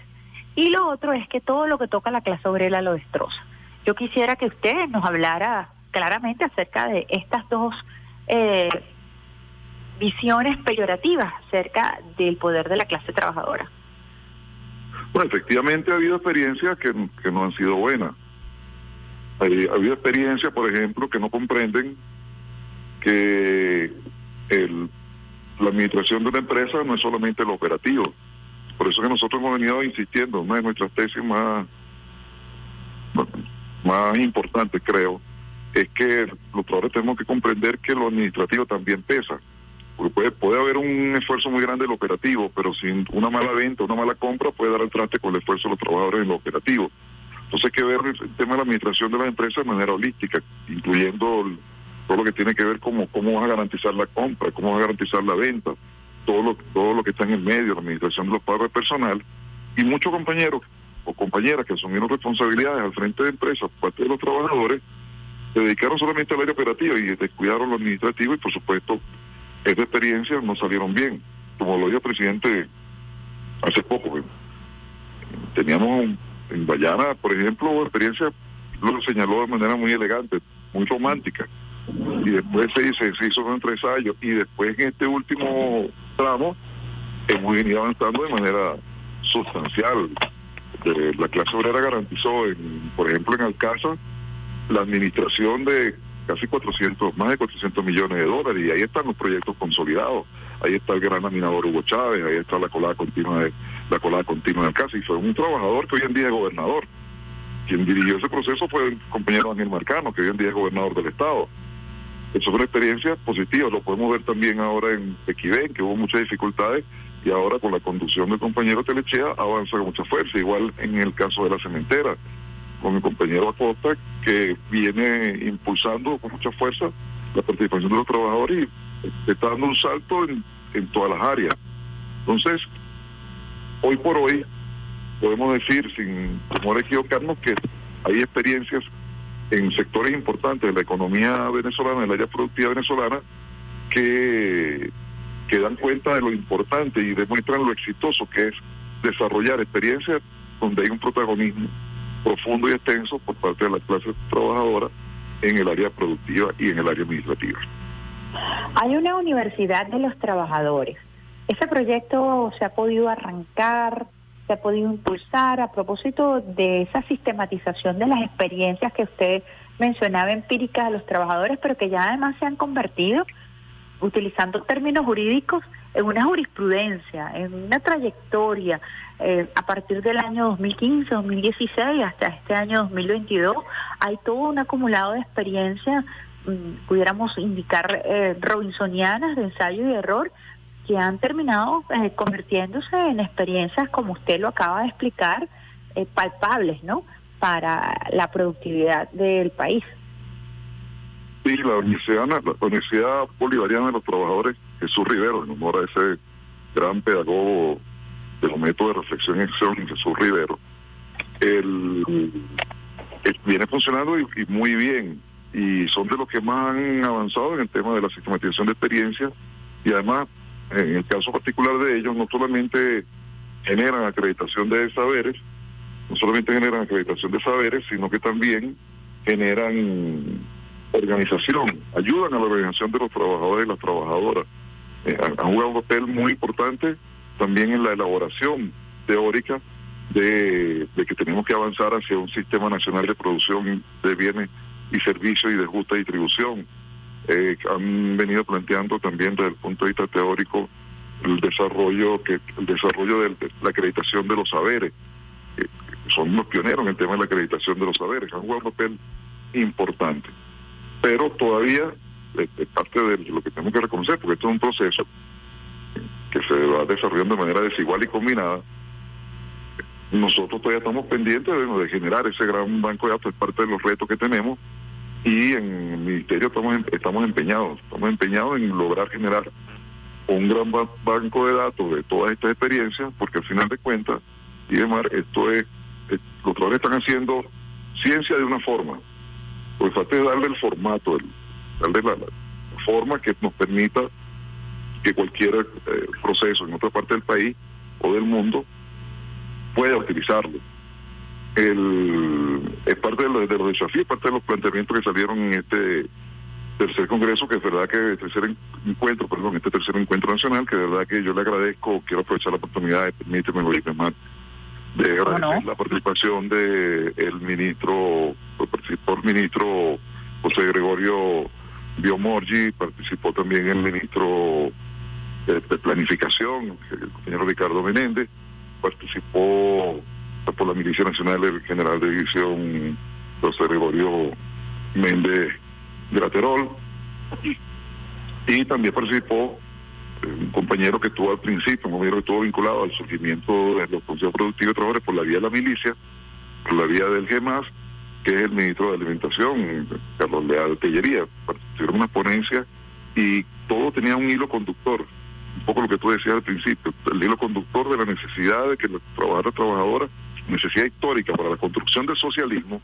Y lo otro es que todo lo que toca la clase obrera lo destroza. Yo quisiera que usted nos hablara claramente acerca de estas dos eh, visiones peyorativas acerca del poder de la clase trabajadora. Bueno, efectivamente ha habido experiencias que, que no han sido buenas. Ha habido experiencias, por ejemplo, que no comprenden que el- la administración de una empresa no es solamente lo operativo. Por eso que nosotros hemos venido insistiendo, una de nuestras tesis más, más importantes, creo, es que los trabajadores tenemos que comprender que lo administrativo también pesa. Porque puede, puede haber un esfuerzo muy grande lo operativo, pero sin una mala venta, una mala compra, puede dar el traste con el esfuerzo de los trabajadores en lo operativo. Entonces hay que ver el tema de la administración de las empresas de manera holística, incluyendo todo lo que tiene que ver como cómo vas a garantizar la compra, cómo vas a garantizar la venta, todo lo, todo lo que está en el medio, la administración de los de personal. Y muchos compañeros o compañeras que asumieron responsabilidades al frente de empresas, parte de los trabajadores, se dedicaron solamente al área operativa y descuidaron lo administrativo y por supuesto esas experiencias no salieron bien. Como lo dijo el presidente hace poco, que teníamos en Guayana, por ejemplo, experiencia, lo señaló de manera muy elegante, muy romántica. Y después se, hizo- se hizo un ensayo y después en este último tramo hemos venido avanzando de manera sustancial. Eh, la clase obrera garantizó, en, por ejemplo, en Alcázar, la administración de casi 400, más de 400 millones de dólares, y ahí están los proyectos consolidados. Ahí está el gran laminador Hugo Chávez, ahí está la colada continua de la colada continua de Alcázar, y fue un trabajador que hoy en día es gobernador. Quien dirigió ese proceso fue el compañero Ángel Marcano, que hoy en día es gobernador del estado. Eso fue una experiencia positiva, lo podemos ver también ahora en Equivén, que hubo muchas dificultades, y ahora con la conducción del compañero Telechea avanza con mucha fuerza, igual en el caso de la cementera. con mi compañero Acosta, que viene impulsando con mucha fuerza la participación de los trabajadores y está dando un salto en, en todas las áreas. Entonces, hoy por hoy, podemos decir, sin temor a equivocarnos, que hay experiencias en sectores importantes de la economía venezolana, del área productiva venezolana, que, que dan cuenta de lo importante y demuestran lo exitoso que es desarrollar experiencias donde hay un protagonismo profundo y extenso por parte de la clase trabajadora en el área productiva y en el área administrativa. Hay una universidad de los trabajadores. Ese proyecto se ha podido arrancar, se ha podido impulsar a propósito de esa sistematización de las experiencias que usted mencionaba empíricas de los trabajadores, pero que ya además se han convertido, utilizando términos jurídicos, en una jurisprudencia, en una trayectoria eh, a partir del año 2015, 2016 hasta este año 2022, hay todo un acumulado de experiencia, mm, pudiéramos indicar eh, robinsonianas de ensayo y error, que han terminado eh, convirtiéndose en experiencias, como usted lo acaba de explicar, eh, palpables, ¿no? Para la productividad del país. Sí, la Universidad, la Universidad Bolivariana de los Trabajadores, Jesús Rivero, en honor a ese gran pedagogo de los métodos de reflexión y acción, Jesús Rivero, el, viene funcionando y, y muy bien. Y son de los que más han avanzado en el tema de la sistematización de experiencias y además, en el caso particular de ellos, no solamente generan acreditación de saberes, no solamente generan acreditación de saberes, sino que también generan organización, ayudan a la organización de los trabajadores y las trabajadoras. Eh, han, jugado un papel muy importante también en la elaboración teórica de, de que tenemos que avanzar hacia un sistema nacional de producción de bienes y servicios y de justa distribución. Eh, han venido planteando también desde el punto de vista teórico el desarrollo que el desarrollo de la acreditación de los saberes. Eh, son los pioneros en el tema de la acreditación de los saberes, han jugado un papel importante. Pero todavía es es parte de lo que tenemos que reconocer, porque esto es un proceso que se va desarrollando de manera desigual y combinada. Nosotros todavía estamos pendientes de, de generar ese gran banco de datos, es parte de los retos que tenemos, y en el Ministerio estamos, em- estamos empeñados, estamos empeñados en lograr generar un gran ba- banco de datos de todas estas experiencias, porque al final de cuentas, y demás, esto es, es- los trabajadores están haciendo ciencia de una forma, pues falta es darle el formato, el- darle la, la forma que nos permita que cualquier eh, proceso en otra parte del país o del mundo pueda utilizarlo. El, es parte de, los- de los desafíos, parte de los planteamientos que salieron en este tercer congreso, que es verdad que tercer en- encuentro, perdón, este tercer encuentro nacional, que de verdad que yo le agradezco, quiero aprovechar la oportunidad, y permíteme, Luis Gemar, de ¿Cómo agradecer no? la participación de el ministro, participó el ministro José Gregorio Biomorgi, participó también el ministro de, de Planificación, el compañero Ricardo Menéndez, participó por la Milicia Nacional el general de división José Gregorio Méndez Graterol, y también participó eh, un compañero que estuvo al principio, un compañero que estuvo vinculado al surgimiento de los consejos productivos de trabajadores por la vía de la milicia, por la vía del GEMAS, que es el ministro de Alimentación, Carlos Leal Tellería. Participaron una ponencia y todo tenía un hilo conductor, un poco lo que tú decías al principio, el hilo conductor de la necesidad de que los trabajadores y trabajadoras, necesidad histórica para la construcción del socialismo,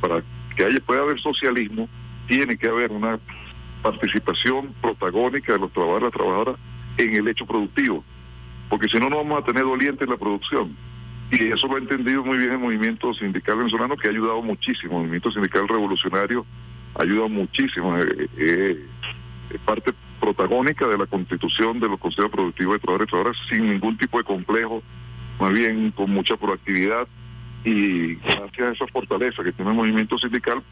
para que haya, pueda haber socialismo, tiene que haber una participación protagónica de los trabajadores y trabajadoras en el hecho productivo, porque si no, no vamos a tener doliente en la producción. Y eso lo ha entendido muy bien el movimiento sindical venezolano, que ha ayudado muchísimo. El movimiento sindical revolucionario ha ayudado muchísimo. eh, eh, es parte protagónica de la constitución de los consejos productivos de trabajadores y trabajadoras sin ningún tipo de complejo, más bien con mucha proactividad y gracias a esa fortaleza que tiene el movimiento sindical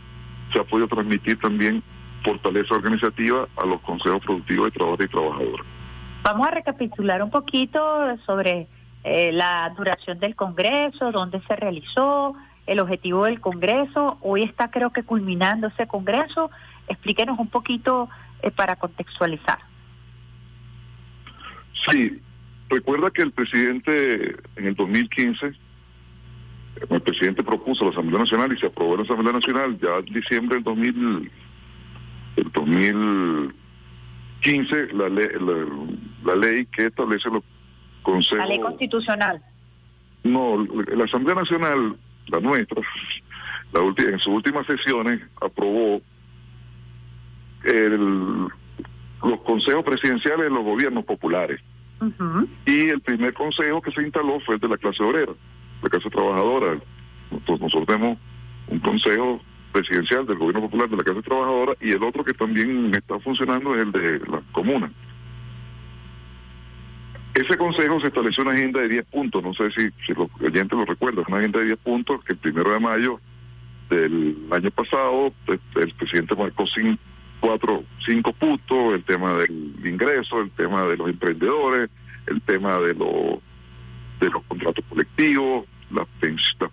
se ha podido transmitir también fortaleza organizativa a los consejos productivos de trabajadores y trabajadoras. Vamos a recapitular un poquito sobre eh, la duración del Congreso, dónde se realizó, el objetivo del Congreso. Hoy está creo que culminando ese Congreso. Explíquenos un poquito eh, para contextualizar. Sí, recuerda que el presidente en el 2015 el presidente propuso a la Asamblea Nacional y se aprobó en la Asamblea Nacional ya en diciembre del 2000, el 2015 la ley, la, la ley que establece los consejos. La ley constitucional. No, la Asamblea Nacional, la nuestra, *laughs* la en sus últimas sesiones aprobó el- los consejos presidenciales de los gobiernos populares. Y el primer consejo que se instaló fue el de la clase obrera, la clase trabajadora. Nosotros, nosotros tenemos un consejo presidencial del gobierno popular de la clase trabajadora y el otro que también está funcionando es el de la comuna. Ese consejo se estableció una agenda de 10 puntos, no sé si, los oyentes lo recuerdan, una agenda de 10 puntos que el primero de mayo del año pasado el, presidente marcó cin- cuatro, cinco puntos, el tema del ingreso, el tema de los emprendedores, el tema de los de los contratos colectivos, las,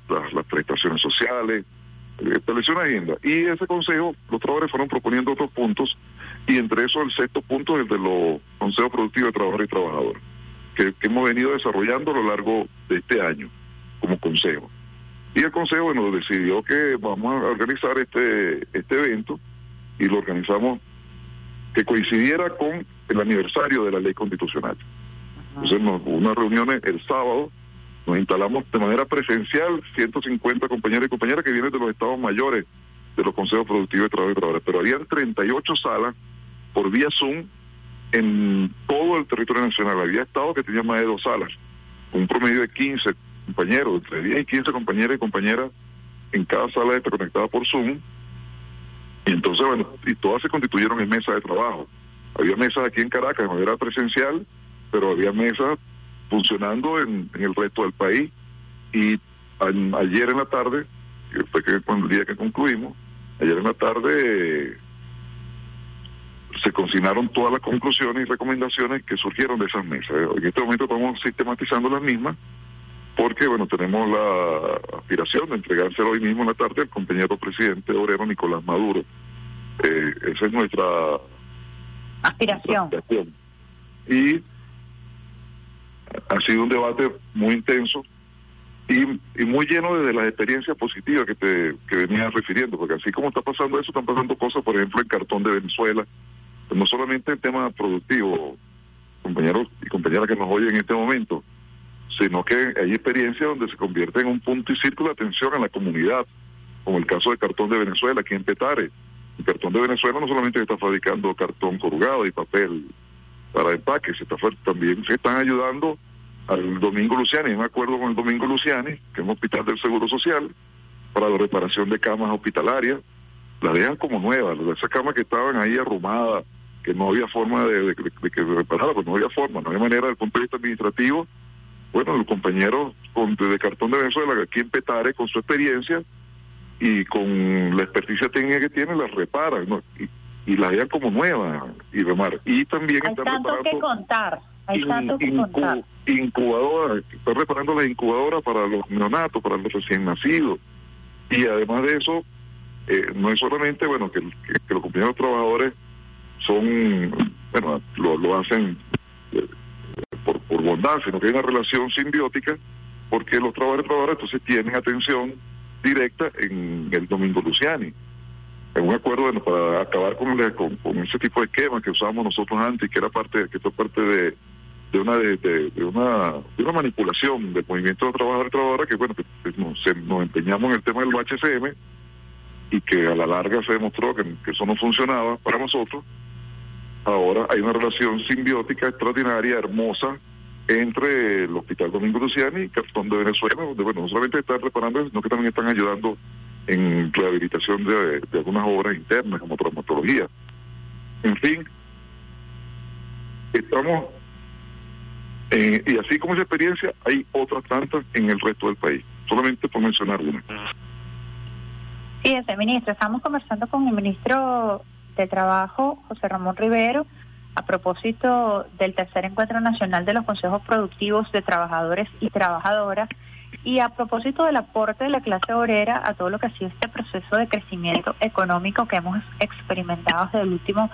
las, las- prestaciones sociales, eh, estableció una agenda. Y ese consejo, los trabajadores fueron proponiendo otros puntos, y entre esos el sexto punto es el de los consejos productivos de trabajadores y trabajadoras, que, que hemos venido desarrollando a lo largo de este año como consejo. Y el consejo, bueno, decidió que vamos a organizar este, este evento y lo organizamos que coincidiera con el aniversario de la ley constitucional. Entonces, nos, unas reuniones el sábado, nos instalamos de manera presencial 150 compañeros y compañeras que vienen de los estados mayores de los consejos productivos de trabajo y trabajadoras, pero habían 38 salas por vía Zoom en todo el territorio nacional. Había estados que tenían más de dos salas, con un promedio de 15 compañeros, entre 10 y 15 compañeros y compañeras en cada sala esta conectada por Zoom. Y entonces, bueno, y todas se constituyeron en mesas de trabajo. Había mesas aquí en Caracas de manera presencial, pero había mesas funcionando en, el resto del país. Y ayer en la tarde, que fue que el día que concluimos, ayer en la tarde eh, se consignaron todas las conclusiones y recomendaciones que surgieron de esas mesas. En este momento estamos sistematizando las mismas porque bueno tenemos la aspiración de entregárselo hoy mismo en la tarde al compañero presidente obrero Nicolás Maduro. Eh, esa es nuestra Aspiración. aspiración. Y ha sido un debate muy intenso y, y muy lleno de las experiencias positivas que te que venías refiriendo, porque así como está pasando eso, están pasando cosas, por ejemplo, en Cartón de Venezuela, no solamente el tema productivo, compañeros y compañeras que nos oyen en este momento, sino que hay experiencias donde se convierte en un punto y círculo de atención a la comunidad, como el caso de Cartón de Venezuela, aquí en Petare. El Cartón de Venezuela no solamente está fabricando cartón corrugado y papel para empaque, está, también se están ayudando al Domingo Luciani, en acuerdo con el Domingo Luciani, que es un hospital del Seguro Social, para la reparación de camas hospitalarias, las dejan como nuevas, esas camas que estaban ahí arrumadas, que no había forma de, de- de- de que se reparara, pues no había forma, no había manera desde el punto de vista administrativo. Bueno, los compañeros con, de, de Cartón de Venezuela, aquí en Petare, con su experiencia y con la experticia técnica que tienen, las reparan ¿no? y, y las dejan como nuevas y remar. Y también Hay están tanto que contar. Hay in- tanto que incu- contar. incubadoras, está reparando las incubadoras para los neonatos, para los recién nacidos. Y además de eso, eh, no es solamente, bueno, que, que- que los compañeros trabajadores son, bueno, lo, lo hacen eh, sino que hay una relación simbiótica, porque los trabajadores y trabajadoras entonces tienen atención directa en el Domingo Luciani. En un acuerdo bueno, para acabar con, ese tipo de esquemas que usábamos nosotros antes, que era parte, que fue parte de, una de, una de una manipulación del movimiento de trabajadores y que bueno nos, nos empeñamos en el tema del HCM y que a la larga se demostró que eso no funcionaba para nosotros ahora hay una relación simbiótica extraordinaria hermosa entre el Hospital Domingo Luciani y Cartón de Venezuela donde bueno no solamente están reparando sino que también están ayudando en rehabilitación de, de algunas obras internas como traumatología en fin estamos eh, y así como esa experiencia, hay otras tantas en el resto del país. Solamente por mencionar una. Fíjese, ministro, estamos conversando con el ministro de Trabajo, José Ramón Rivero, a propósito del tercer encuentro nacional de los consejos productivos de trabajadores y trabajadoras y a propósito del aporte de la clase obrera a todo lo que ha sido este proceso de crecimiento económico que hemos experimentado desde el último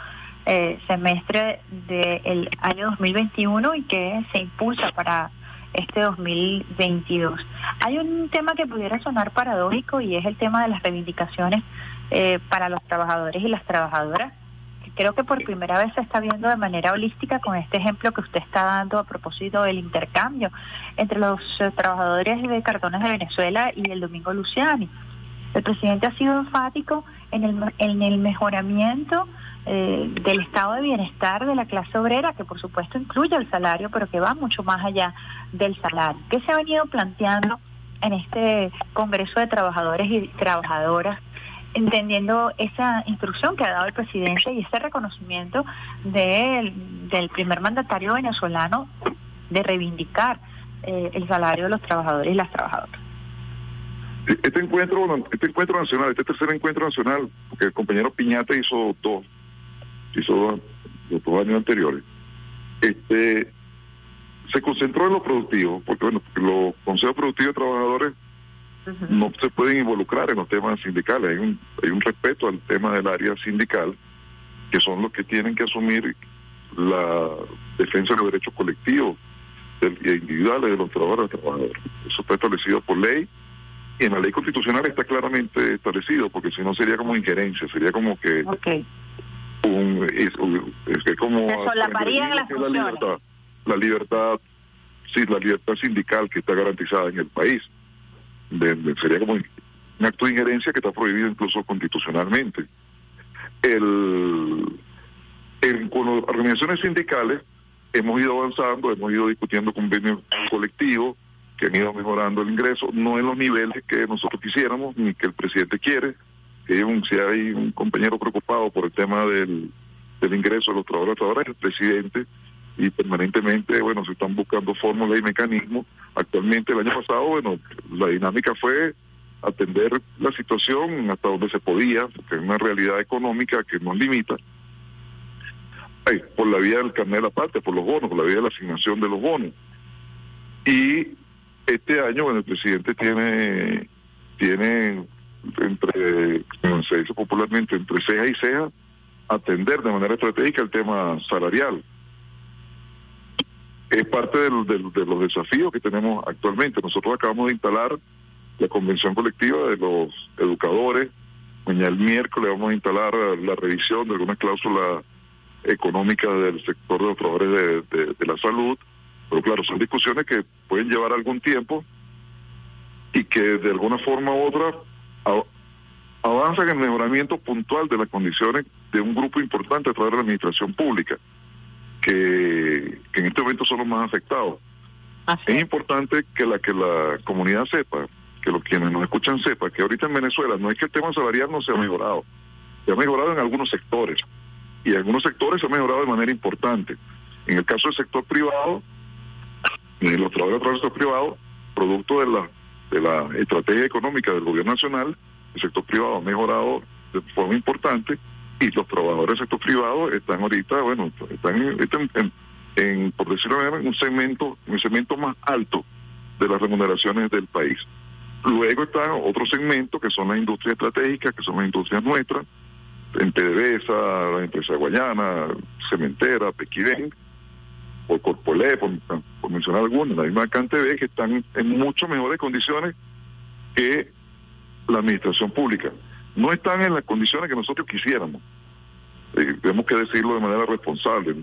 eh, semestre del año 2021 y que se impulsa para este 2022. Hay un tema que pudiera sonar paradójico y es el tema de las reivindicaciones eh, para los trabajadores y las trabajadoras. Creo que por primera vez se está viendo de manera holística con este ejemplo que usted está dando a propósito del intercambio entre los eh, trabajadores de cartones de Venezuela y el Domingo Luciani. El presidente ha sido enfático en el, en el mejoramiento eh, del estado de bienestar de la clase obrera, que por supuesto incluye el salario, pero que va mucho más allá del salario. ¿Qué se ha venido planteando en este Congreso de Trabajadores y Trabajadoras entendiendo esa instrucción que ha dado el presidente y ese reconocimiento del primer mandatario venezolano de reivindicar eh, el salario de los trabajadores y las trabajadoras. Este encuentro, este encuentro nacional, este tercer encuentro nacional, porque el compañero Piñata hizo dos, hizo dos, los dos años anteriores, este se concentró en lo productivo, porque bueno, los consejos productivos de trabajadores no se pueden involucrar en los temas sindicales. Hay un, hay un respeto al tema del área sindical, que son los que tienen que asumir la defensa de los derechos colectivos e individuales de los trabajadores y. Eso está establecido por ley. Y en la ley constitucional está claramente establecido, porque si no sería como injerencia, sería como que un, es, como la, libertad, la libertad, sí, la libertad sindical que está garantizada en el país sería como un acto de injerencia que está prohibido incluso constitucionalmente. El, con las organizaciones sindicales hemos ido avanzando, hemos ido discutiendo convenios colectivos que han ido mejorando el ingreso, no en los niveles que nosotros quisiéramos ni que el presidente quiere. Si hay un compañero preocupado por el tema del, del ingreso de los trabajadores el presidente y permanentemente, bueno, se están buscando fórmulas y mecanismos. Actualmente, el año pasado, bueno, la dinámica fue atender la situación hasta donde se podía, porque es una realidad económica que nos limita, por la vía del carnet de la parte, por los bonos, por la vía de la asignación de los bonos. Y este año, bueno, el presidente tiene, tiene entre, como se dice popularmente, entre ceja y ceja, atender de manera estratégica el tema salarial es parte de los desafíos que tenemos actualmente. Nosotros acabamos de instalar la convención colectiva de los educadores. Mañana el miércoles vamos a instalar la revisión de algunas cláusulas económicas del sector de los trabajadores de, la salud. Pero claro, son discusiones que pueden llevar algún tiempo y que de alguna forma u otra avanzan en el mejoramiento puntual de las condiciones de un grupo importante a través de la administración pública que, en este momento son los más afectados. es importante que la que la comunidad sepa, que los quienes nos escuchan sepan, que ahorita en Venezuela no es que el tema salarial no se ha mejorado, se ha mejorado en algunos sectores y en algunos sectores se ha mejorado de manera importante. En el caso del sector privado, en los trabajadores del sector privado, producto de la de la estrategia económica del gobierno nacional, el sector privado ha mejorado de forma importante y los trabajadores del sector privado están ahorita, bueno, están, en, por decirlo de manera, un segmento, un segmento más alto de las remuneraciones del país. Luego están otros segmentos que son las industrias estratégicas, que son las industrias nuestras, en PDVSA, la empresa Guayana, Cementera, Pequirén, o Corpolé, por, mencionar algunas, la misma CanTV, que están en mucho mejores condiciones que la administración pública no están en las condiciones que nosotros quisiéramos. Eh, tenemos que decirlo de manera responsable.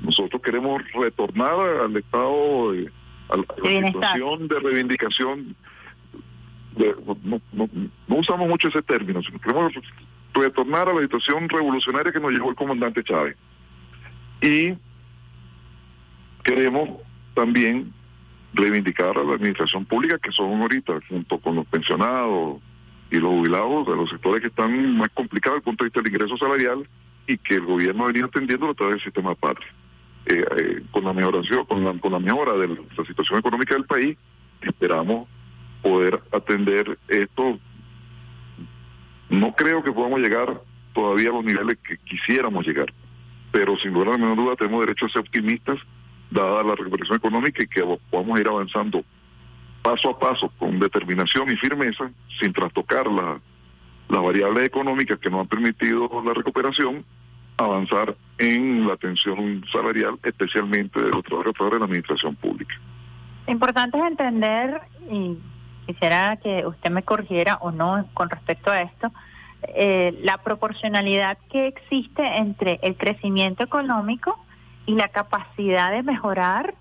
Nosotros queremos retornar al estado, de, a, la situación de reivindicación. no, no, usamos mucho ese término, sino queremos retornar a la situación revolucionaria que nos llevó el comandante Chávez. Y queremos también reivindicar a la administración pública, que son ahorita, junto con los pensionados, y los jubilados de los sectores que están más complicados desde el punto de vista del ingreso salarial y que el gobierno ha venido atendiendo a través del sistema patria. Eh, eh, con la mejoración, con la, con la mejora de la situación económica del país, esperamos poder atender esto. No creo que podamos llegar todavía a los niveles que quisiéramos llegar, pero sin duda la menor duda tenemos derecho a ser optimistas dada la recuperación económica y que podamos ir avanzando paso a paso, con determinación y firmeza, sin trastocar las variables económicas que nos han permitido la recuperación avanzar en la atención salarial, especialmente de los trabajadores de la administración pública. Importante es entender, y quisiera que usted me corrigiera o no con respecto a esto, eh, la proporcionalidad que existe entre el crecimiento económico y la capacidad de mejorar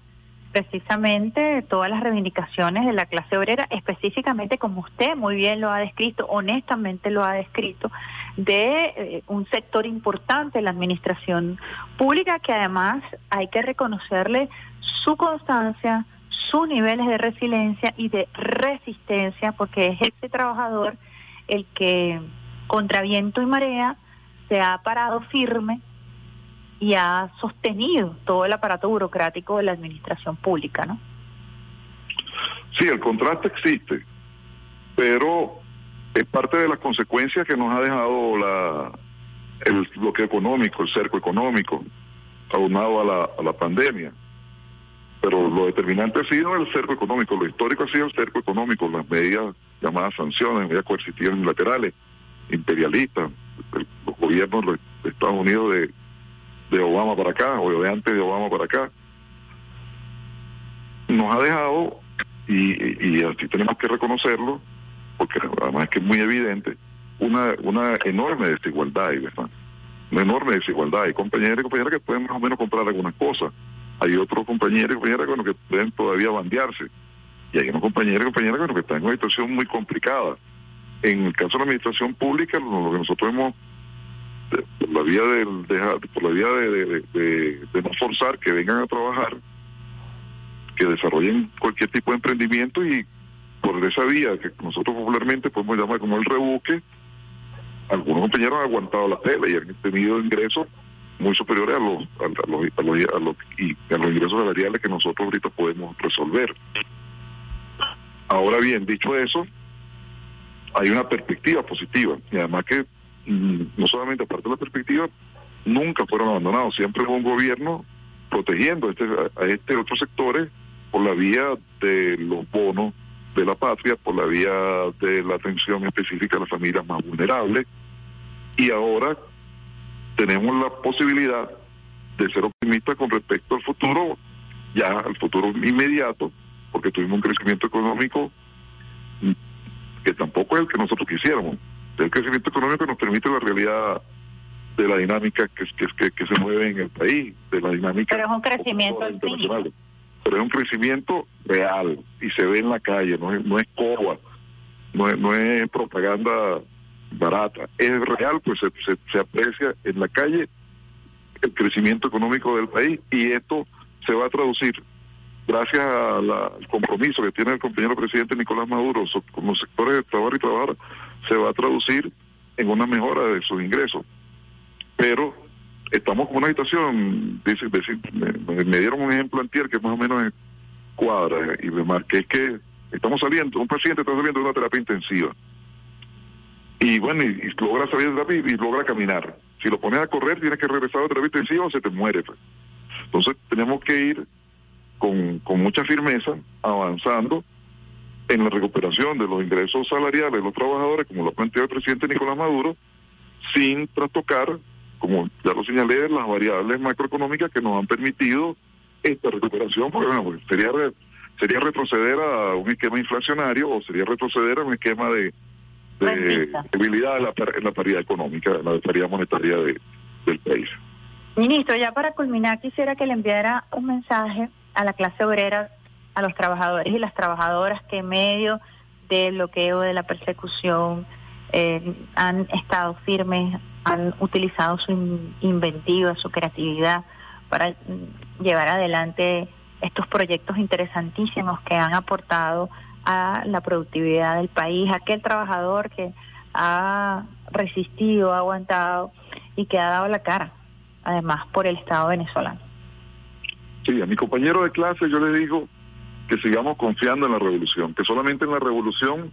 precisamente todas las reivindicaciones de la clase obrera, específicamente como usted muy bien lo ha descrito, honestamente lo ha descrito, de eh, un sector importante de la administración pública que además hay que reconocerle su constancia, sus niveles de resiliencia y de resistencia, porque es este trabajador el que contra viento y marea se ha parado firme y ha sostenido todo el aparato burocrático de la administración pública, ¿no? Sí, el contraste existe, pero es parte de las consecuencias que nos ha dejado la, el bloqueo económico, el cerco económico, aunado a la, a la pandemia. Pero lo determinante ha sido el cerco económico, lo histórico ha sido el cerco económico, las medidas llamadas sanciones, medidas coercitivas unilaterales, imperialistas, los gobiernos de Estados Unidos de de Obama para acá, o de antes de Obama para acá, nos ha dejado, y, y así tenemos que reconocerlo, porque además es que es muy evidente, una, una enorme desigualdad, ¿verdad? Una enorme desigualdad. Hay compañeros y compañeras que pueden más o menos comprar algunas cosas. Hay otros compañeros y compañeras bueno, que pueden todavía bandearse. Y hay unos compañeros y compañeras bueno, que están en una situación muy complicada. En el caso de la administración pública, lo que nosotros hemos por la vía del por la vía de, no forzar que vengan a trabajar que desarrollen cualquier tipo de emprendimiento y por esa vía que nosotros popularmente podemos llamar como el rebuque algunos compañeros han aguantado la tela y han tenido ingresos muy superiores a los a, los, a los, a los, y a los ingresos salariales que nosotros ahorita podemos resolver. Ahora bien dicho eso hay una perspectiva positiva y además que no solamente aparte de la perspectiva, nunca fueron abandonados, siempre hubo un gobierno protegiendo a este, a este otros sectores por la vía de los bonos de la patria, por la vía de la atención específica a las familias más vulnerables. Y ahora tenemos la posibilidad de ser optimistas con respecto al futuro, ya al futuro inmediato, porque tuvimos un crecimiento económico que tampoco es el que nosotros quisiéramos el crecimiento económico nos permite la realidad de la dinámica que, que, que, se mueve en el país, de la dinámica. Pero es un crecimiento internacional. Pero es un crecimiento real y se ve en la calle, no es, no es coba, no es, no es propaganda barata, es real, pues se, se, aprecia en la calle el crecimiento económico del país y esto se va a traducir gracias al compromiso que tiene el compañero presidente Nicolás Maduro con los sectores de trabajo y trabajar se va a traducir en una mejora de sus ingresos. Pero estamos con una situación, dice, me, dieron un ejemplo antier que más o menos cuadra y me marqué es que estamos saliendo, un paciente está saliendo de una terapia intensiva y bueno, y, logra salir de terapia y, logra caminar. Si lo pones a correr, tienes que regresar a la terapia intensiva o se te muere. Pues. Entonces tenemos que ir con, con mucha firmeza avanzando en la recuperación de los ingresos salariales de los trabajadores, como lo ha planteado el presidente Nicolás Maduro, sin trastocar, como ya lo señalé, las variables macroeconómicas que nos han permitido esta recuperación, porque bueno, sería sería retroceder a un esquema inflacionario o sería retroceder a un esquema de, debilidad en la, en la paridad económica, en la paridad monetaria de, del país. Ministro, ya para culminar, quisiera que le enviara un mensaje a la clase obrera a los trabajadores y las trabajadoras que en medio del bloqueo, de la persecución, eh, han estado firmes, han utilizado su inventiva, su creatividad para mm, llevar adelante estos proyectos interesantísimos que han aportado a la productividad del país, aquel trabajador que ha resistido, ha aguantado y que ha dado la cara, además, por el Estado venezolano. Sí, a mi compañero de clase yo le digo, que sigamos confiando en la revolución, que solamente en la revolución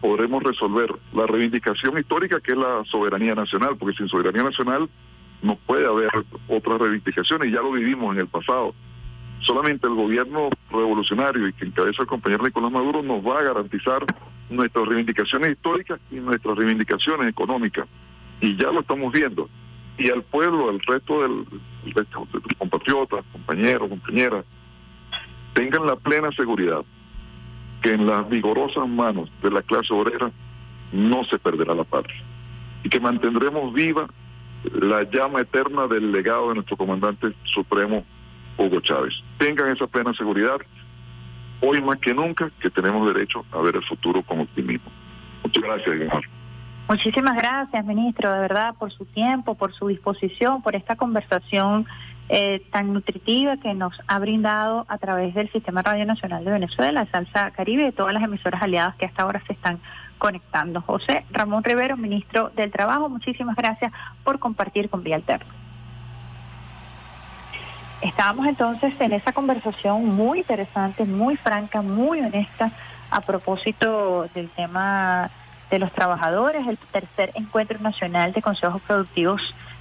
podremos resolver la reivindicación histórica que es la soberanía nacional, porque sin soberanía nacional no puede haber otras reivindicaciones, ya lo vivimos en el pasado. Solamente el gobierno revolucionario y que encabeza el compañero Nicolás Maduro nos va a garantizar nuestras reivindicaciones históricas y nuestras reivindicaciones económicas. Y ya lo estamos viendo. Y al pueblo, al resto del de tus compatriotas, compañeros, compañeras, tengan la plena seguridad que en las vigorosas manos de la clase obrera no se perderá la patria y que mantendremos viva la llama eterna del legado de nuestro comandante supremo Hugo Chávez. Tengan esa plena seguridad, hoy más que nunca, que tenemos derecho a ver el futuro con optimismo. Muchas gracias, Guillermo. Muchísimas gracias, ministro, de verdad, por su tiempo, por su disposición, por esta conversación eh, tan nutritiva que nos ha brindado a través del Sistema Radio Nacional de Venezuela, Salsa Caribe y todas las emisoras aliadas que hasta ahora se están conectando. José Ramón Rivero, ministro del Trabajo, muchísimas gracias por compartir con Vía Alterna. Estábamos entonces en esa conversación muy interesante, muy franca, muy honesta a propósito del tema de los trabajadores, el tercer encuentro nacional de consejos productivos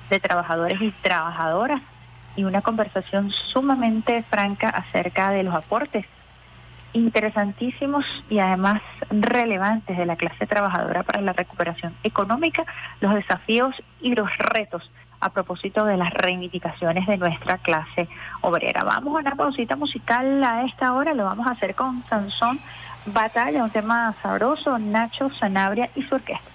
de trabajadores y trabajadoras y una conversación sumamente franca acerca de los aportes interesantísimos y además relevantes de la clase trabajadora para la recuperación económica, los desafíos y los retos a propósito de las reivindicaciones de nuestra clase obrera. Vamos a una pausita musical a esta hora, lo vamos a hacer con Sansón Batalla, un tema sabroso, Nacho Sanabria y su orquesta.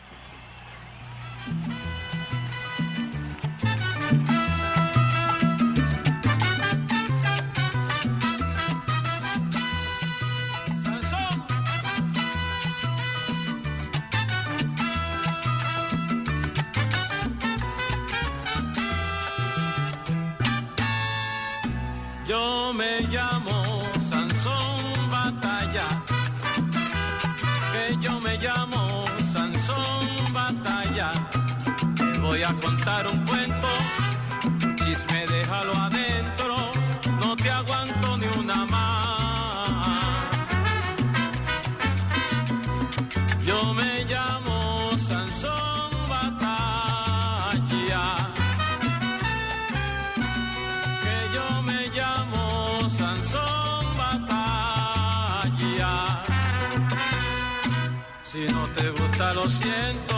Yo me llamo a contar un cuento, chisme déjalo adentro, no te aguanto ni una más. Yo me llamo Sansón Batalla. que yo me llamo Sansón Batalla. Si no te gusta, lo siento,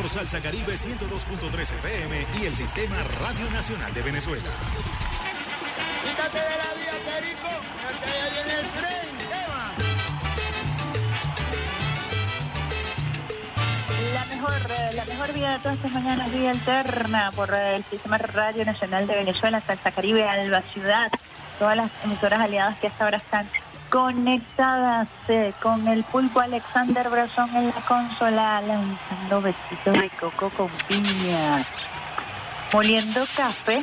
por Salsa Caribe 102.3 FM y el Sistema Radio Nacional de Venezuela. Quítate de la vía, Perico, porque allá viene el tren. La mejor, la mejor vida de todas estas mañanas, Vía Alterna, por el Sistema Radio Nacional de Venezuela, Salsa Caribe, Alba Ciudad, todas las emisoras aliadas que hasta ahora están conectadas eh, con el pulpo Alexander Brazón en la consola, lanzando besitos de coco con piña, moliendo café.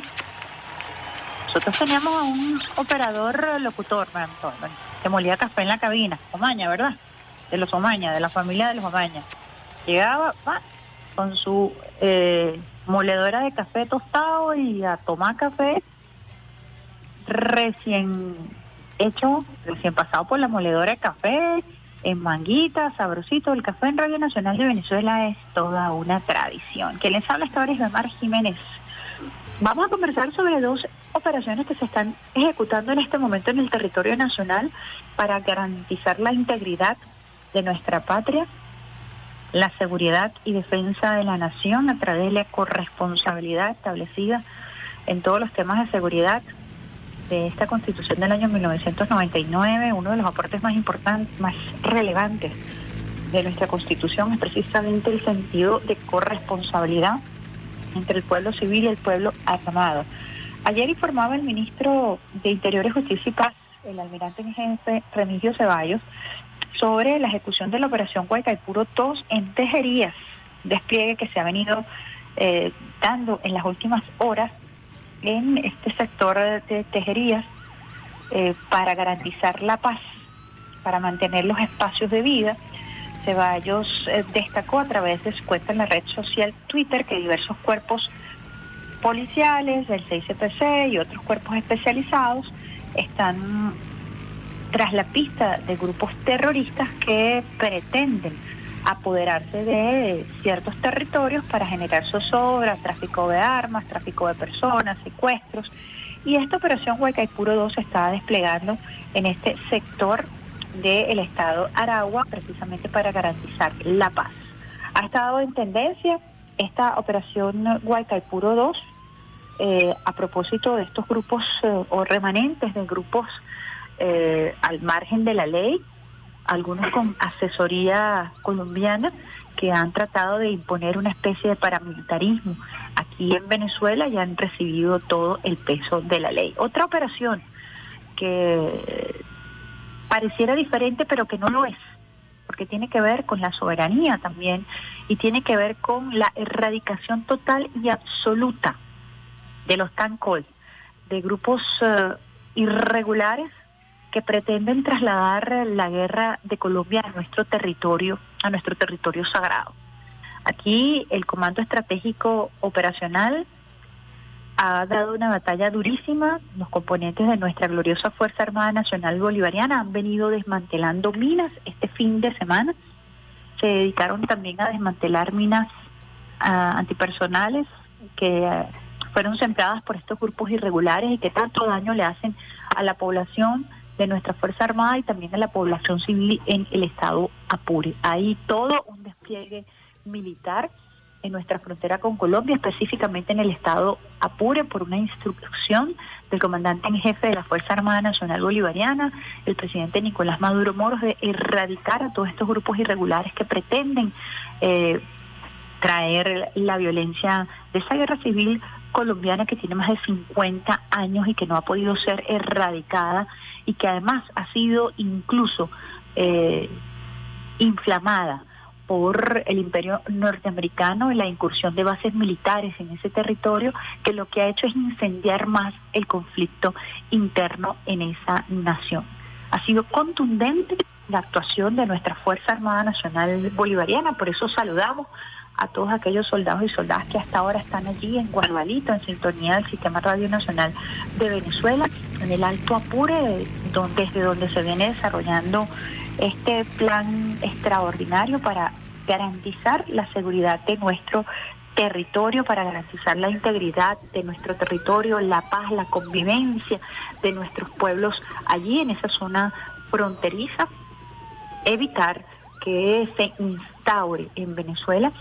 Nosotros teníamos a un operador locutor, que molía café en la cabina, Omaña, ¿verdad? De los Omaña, de la familia de los Omaña. Llegaba con su eh, moledora de café tostado y a tomar café recién hecho, recién pasado por la moledora de café, en manguita, sabrosito. El café en Radio Nacional de Venezuela es toda una tradición. Que les habla esta hora es Mar Jiménez. Vamos a conversar sobre dos operaciones que se están ejecutando en este momento en el territorio nacional para garantizar la integridad de nuestra patria, la seguridad y defensa de la nación a través de la corresponsabilidad establecida en todos los temas de seguridad de esta constitución del año 1999, uno de los aportes más importantes, más relevantes de nuestra constitución es precisamente el sentido de corresponsabilidad entre el pueblo civil y el pueblo armado. Ayer informaba el ministro de Interior y Justicia y Paz, el almirante en jefe Remigio Ceballos, sobre la ejecución de la operación Guaycaipuro 2 en Tejerías, despliegue que se ha venido eh, dando en las últimas horas en este sector de tejerías eh, para garantizar la paz, para mantener los espacios de vida. Ceballos eh, destacó a través de su cuenta en la red social Twitter que diversos cuerpos policiales del 6CPC y otros cuerpos especializados están tras la pista de grupos terroristas que pretenden apoderarse de ciertos territorios para generar zozobra, tráfico de armas, tráfico de personas, secuestros. Y esta operación Huaycaipuro 2 se está desplegando en este sector del estado Aragua precisamente para garantizar la paz. Ha estado en tendencia esta operación Huaycaipuro 2 eh, a propósito de estos grupos eh, o remanentes de grupos eh, al margen de la ley algunos con asesoría colombiana que han tratado de imponer una especie de paramilitarismo aquí en Venezuela y han recibido todo el peso de la ley. Otra operación que pareciera diferente pero que no lo es, porque tiene que ver con la soberanía también y tiene que ver con la erradicación total y absoluta de los tancol, de grupos eh, irregulares que pretenden trasladar la guerra de Colombia a nuestro territorio, a nuestro territorio sagrado. Aquí el Comando Estratégico Operacional ha dado una batalla durísima. Los componentes de nuestra gloriosa Fuerza Armada Nacional Bolivariana han venido desmantelando minas este fin de semana. Se dedicaron también a desmantelar minas ah, antipersonales que ah, fueron sembradas por estos grupos irregulares y que tanto daño le hacen a la población de nuestra Fuerza Armada y también de la población civil en el estado Apure. Hay todo un despliegue militar en nuestra frontera con Colombia, específicamente en el estado Apure, por una instrucción del comandante en jefe de la Fuerza Armada Nacional Bolivariana, el presidente Nicolás Maduro Moros, de erradicar a todos estos grupos irregulares que pretenden eh, traer la violencia de esa guerra civil colombiana que tiene más de 50 años y que no ha podido ser erradicada y que además ha sido incluso eh, inflamada por el imperio norteamericano y la incursión de bases militares en ese territorio, que lo que ha hecho es incendiar más el conflicto interno en esa nación. Ha sido contundente la actuación de nuestra Fuerza Armada Nacional Bolivariana, por eso saludamos a todos aquellos soldados y soldadas que hasta ahora están allí en Guarbalito, en sintonía del Sistema Radio Nacional de Venezuela, en el Alto Apure, desde donde se viene desarrollando este plan extraordinario para garantizar la seguridad de nuestro territorio, para garantizar la integridad de nuestro territorio, la paz, la convivencia de nuestros pueblos allí en esa zona fronteriza, evitar que se instaure en Venezuela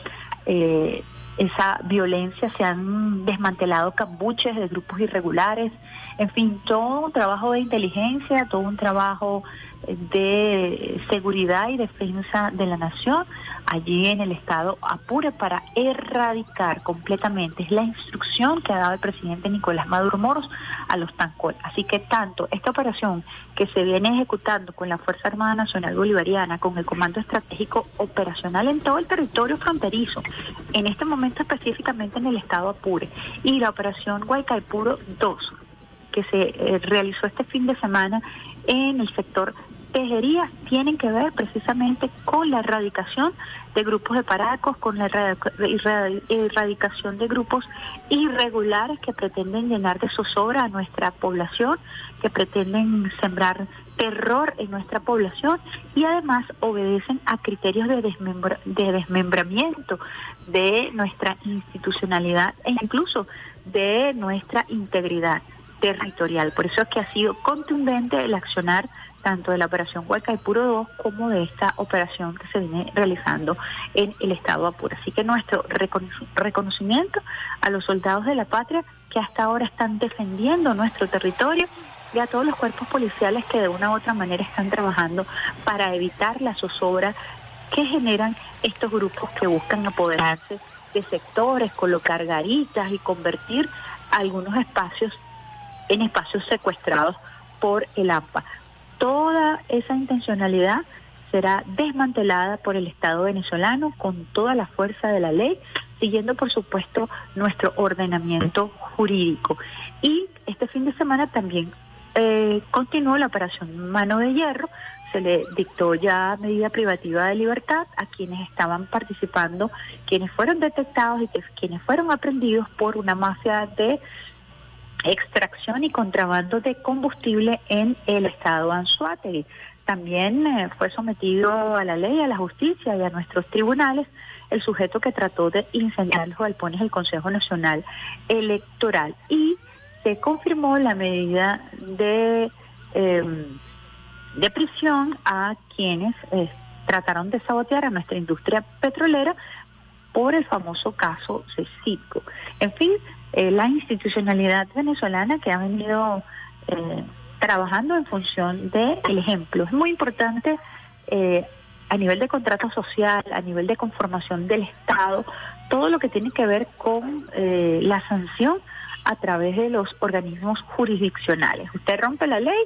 eh, esa violencia, se han desmantelado cambuches de grupos irregulares, en fin, todo un trabajo de inteligencia, todo un trabajo de seguridad y defensa de la nación allí en el estado Apure para erradicar completamente. Es la instrucción que ha dado el presidente Nicolás Maduro Moros a los Tancol. Así que tanto esta operación que se viene ejecutando con la Fuerza Armada Nacional Bolivariana, con el Comando Estratégico Operacional en todo el territorio fronterizo, en este momento específicamente en el estado Apure, y la operación Guaycaipuro 2, que se eh, realizó este fin de semana en el sector tejerías tienen que ver precisamente con la erradicación de grupos de paracos, con la erradicación de grupos irregulares que pretenden llenar de zozobra a nuestra población, que pretenden sembrar terror en nuestra población y además obedecen a criterios de, de desmembramiento de nuestra institucionalidad e incluso de nuestra integridad territorial. Por eso es que ha sido contundente el accionar tanto de la operación Puro 2 como de esta operación que se viene realizando en el estado Apure. Así que nuestro reconocimiento a los soldados de la patria que hasta ahora están defendiendo nuestro territorio y a todos los cuerpos policiales que de una u otra manera están trabajando para evitar la zozobra que generan estos grupos que buscan apoderarse de sectores, colocar garitas y convertir algunos espacios en espacios secuestrados por el AMPA toda esa intencionalidad será desmantelada por el Estado venezolano con toda la fuerza de la ley, siguiendo por supuesto nuestro ordenamiento jurídico. Y este fin de semana también eh, continuó la operación Mano de Hierro, se le dictó ya medida privativa de libertad a quienes estaban participando, quienes fueron detectados y quienes fueron aprendidos por una mafia de extracción y contrabando de combustible en el estado Anzuategui. También eh, fue sometido a la ley, a la justicia y a nuestros tribunales el sujeto que trató de incendiar los galpones del Consejo Nacional Electoral y se confirmó la medida de, em, de prisión a quienes eh, trataron de sabotear a nuestra industria petrolera por el famoso caso CECITCO. En fin, eh, la institucionalidad venezolana que ha venido eh, trabajando en función del ejemplo. Es muy importante eh, a nivel de contrato social, a nivel de conformación del Estado, todo lo que tiene que ver con la sanción a través de los organismos jurisdiccionales. Usted rompe la ley,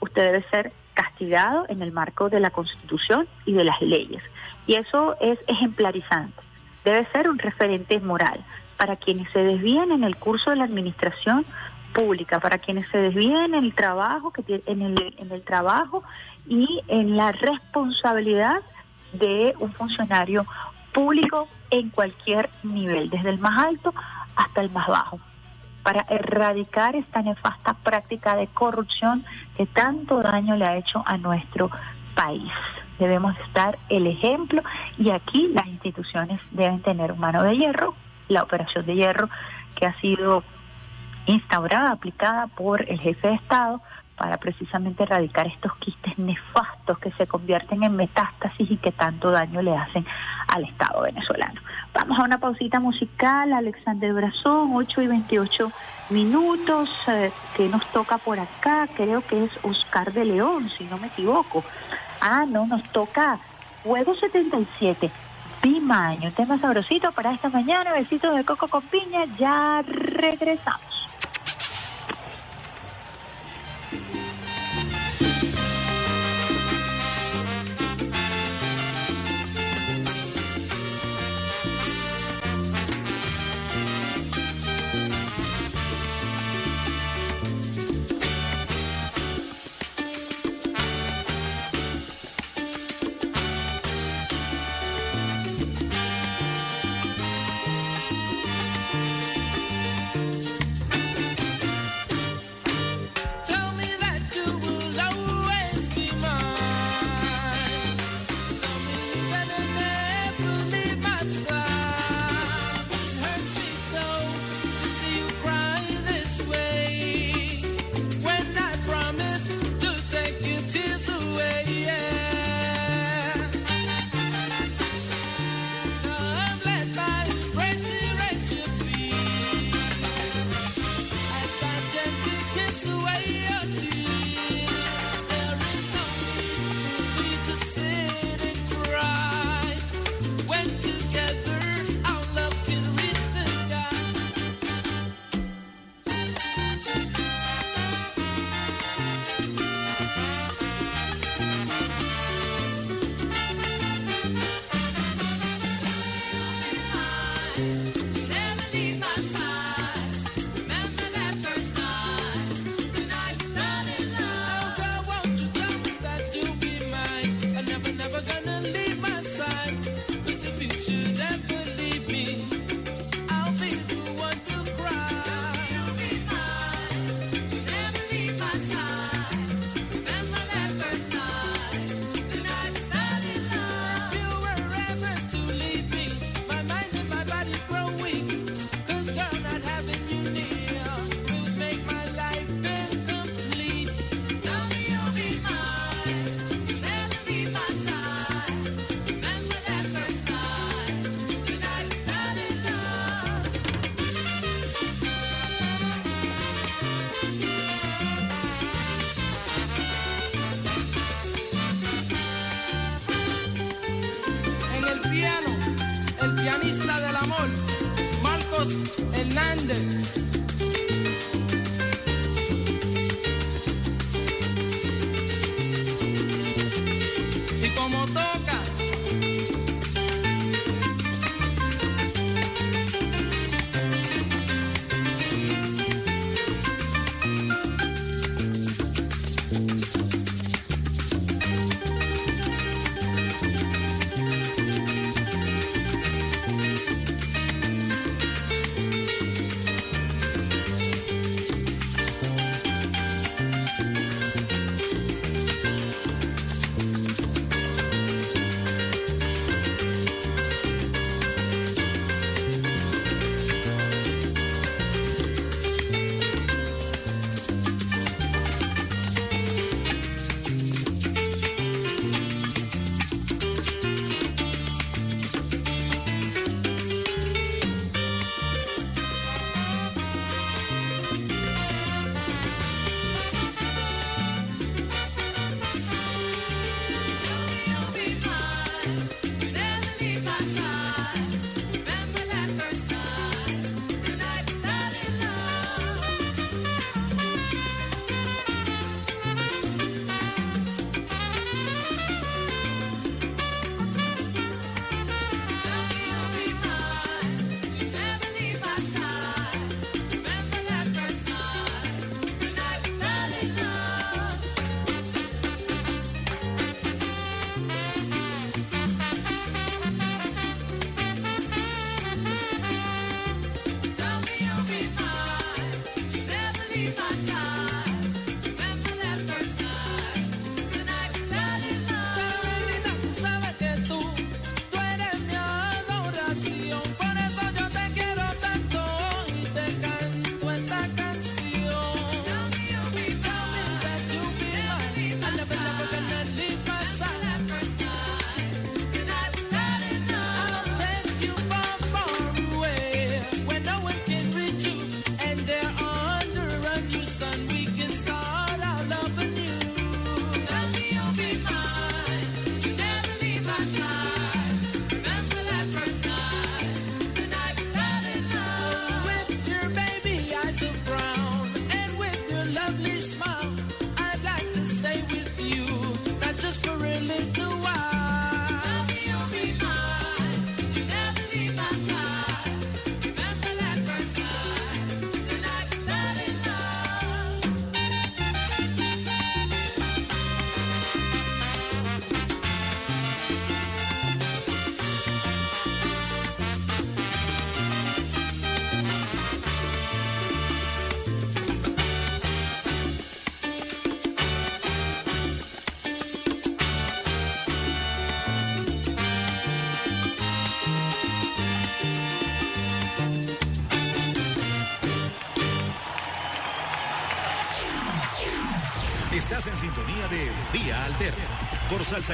usted debe ser castigado en el marco de la Constitución y de las leyes. Y eso es ejemplarizante. Debe ser un referente moral para quienes se desvían en el curso de la administración pública, para quienes se desvían en el trabajo, que en el, en el trabajo y en la responsabilidad de un funcionario público en cualquier nivel, desde el más alto hasta el más bajo, para erradicar esta nefasta práctica de corrupción que tanto daño le ha hecho a nuestro país. Debemos estar el ejemplo y aquí las instituciones deben tener mano de hierro la operación de hierro que ha sido instaurada, aplicada por el jefe de Estado para precisamente erradicar estos quistes nefastos que se convierten en metástasis y que tanto daño le hacen al Estado venezolano. Vamos a una pausita musical, Alexander Brazón, 8 y 28 minutos, eh, que nos toca por acá, creo que es Oscar de León, si no me equivoco. Ah, no, nos toca Juego 77. Pimaño, tema sabrosito para esta mañana, besitos de coco con piña, ya regresamos.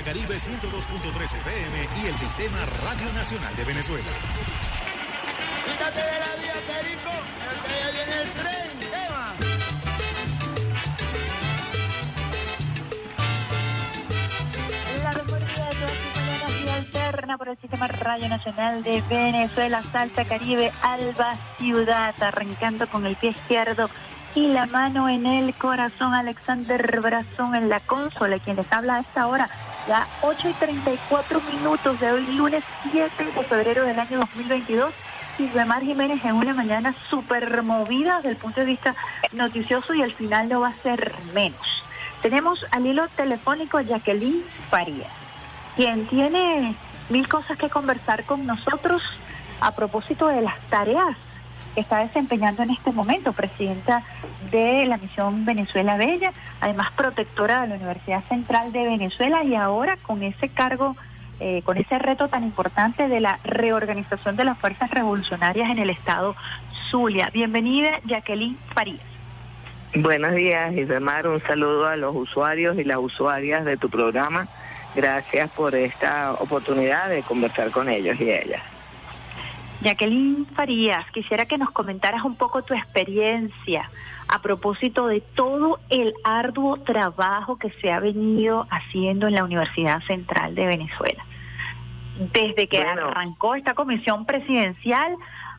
Caribe 102.3 FM y el Sistema Radio Nacional de Venezuela. Quítate de la vía, Perico, que ya viene el tren. Eva. La mejor vida de todas alterna por el Sistema Radio Nacional de Venezuela, Salsa Caribe, Alba Ciudad, arrancando con el pie izquierdo y la mano en el corazón, Alexander Brazón en la consola, quien les habla a esta hora, ya 8 y 34 minutos de hoy, lunes 7 de febrero del año 2022. Y Mar Jiménez en una mañana súper movida desde el punto de vista noticioso y al final no va a ser menos. Tenemos al hilo telefónico a Jacqueline Farías, quien tiene mil cosas que conversar con nosotros a propósito de las tareas que está desempeñando en este momento, presidenta de la misión Venezuela Bella, además protectora de la Universidad Central de Venezuela y ahora con ese cargo, eh, con ese reto tan importante de la reorganización de las fuerzas revolucionarias en el estado Zulia. Bienvenida, Jacqueline Farías. Buenos días, Isemar. Un saludo a los usuarios y las usuarias de tu programa. Gracias por esta oportunidad de conversar con ellos y ellas. Jacqueline Farías, quisiera que nos comentaras un poco tu experiencia a propósito de todo el arduo trabajo que se ha venido haciendo en la Universidad Central de Venezuela. desde que Bueno. arrancó esta comisión presidencial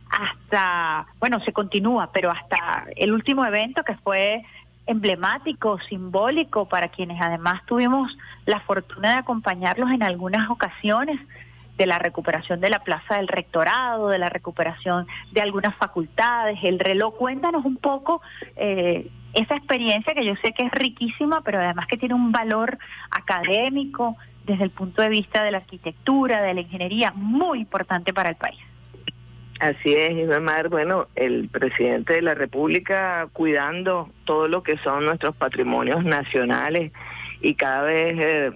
hasta, bueno, se continúa, pero hasta el último evento que fue emblemático, simbólico, para quienes además tuvimos la fortuna de acompañarlos en algunas ocasiones de la recuperación de la plaza del rectorado, de la recuperación de algunas facultades, el reloj. Cuéntanos un poco eh, esa experiencia que yo sé que es riquísima, pero además que tiene un valor académico desde el punto de vista de la arquitectura, de la ingeniería, muy importante para el país. Así es, Ismar. Bueno, el presidente de la República cuidando todo lo que son nuestros patrimonios nacionales y cada vez eh,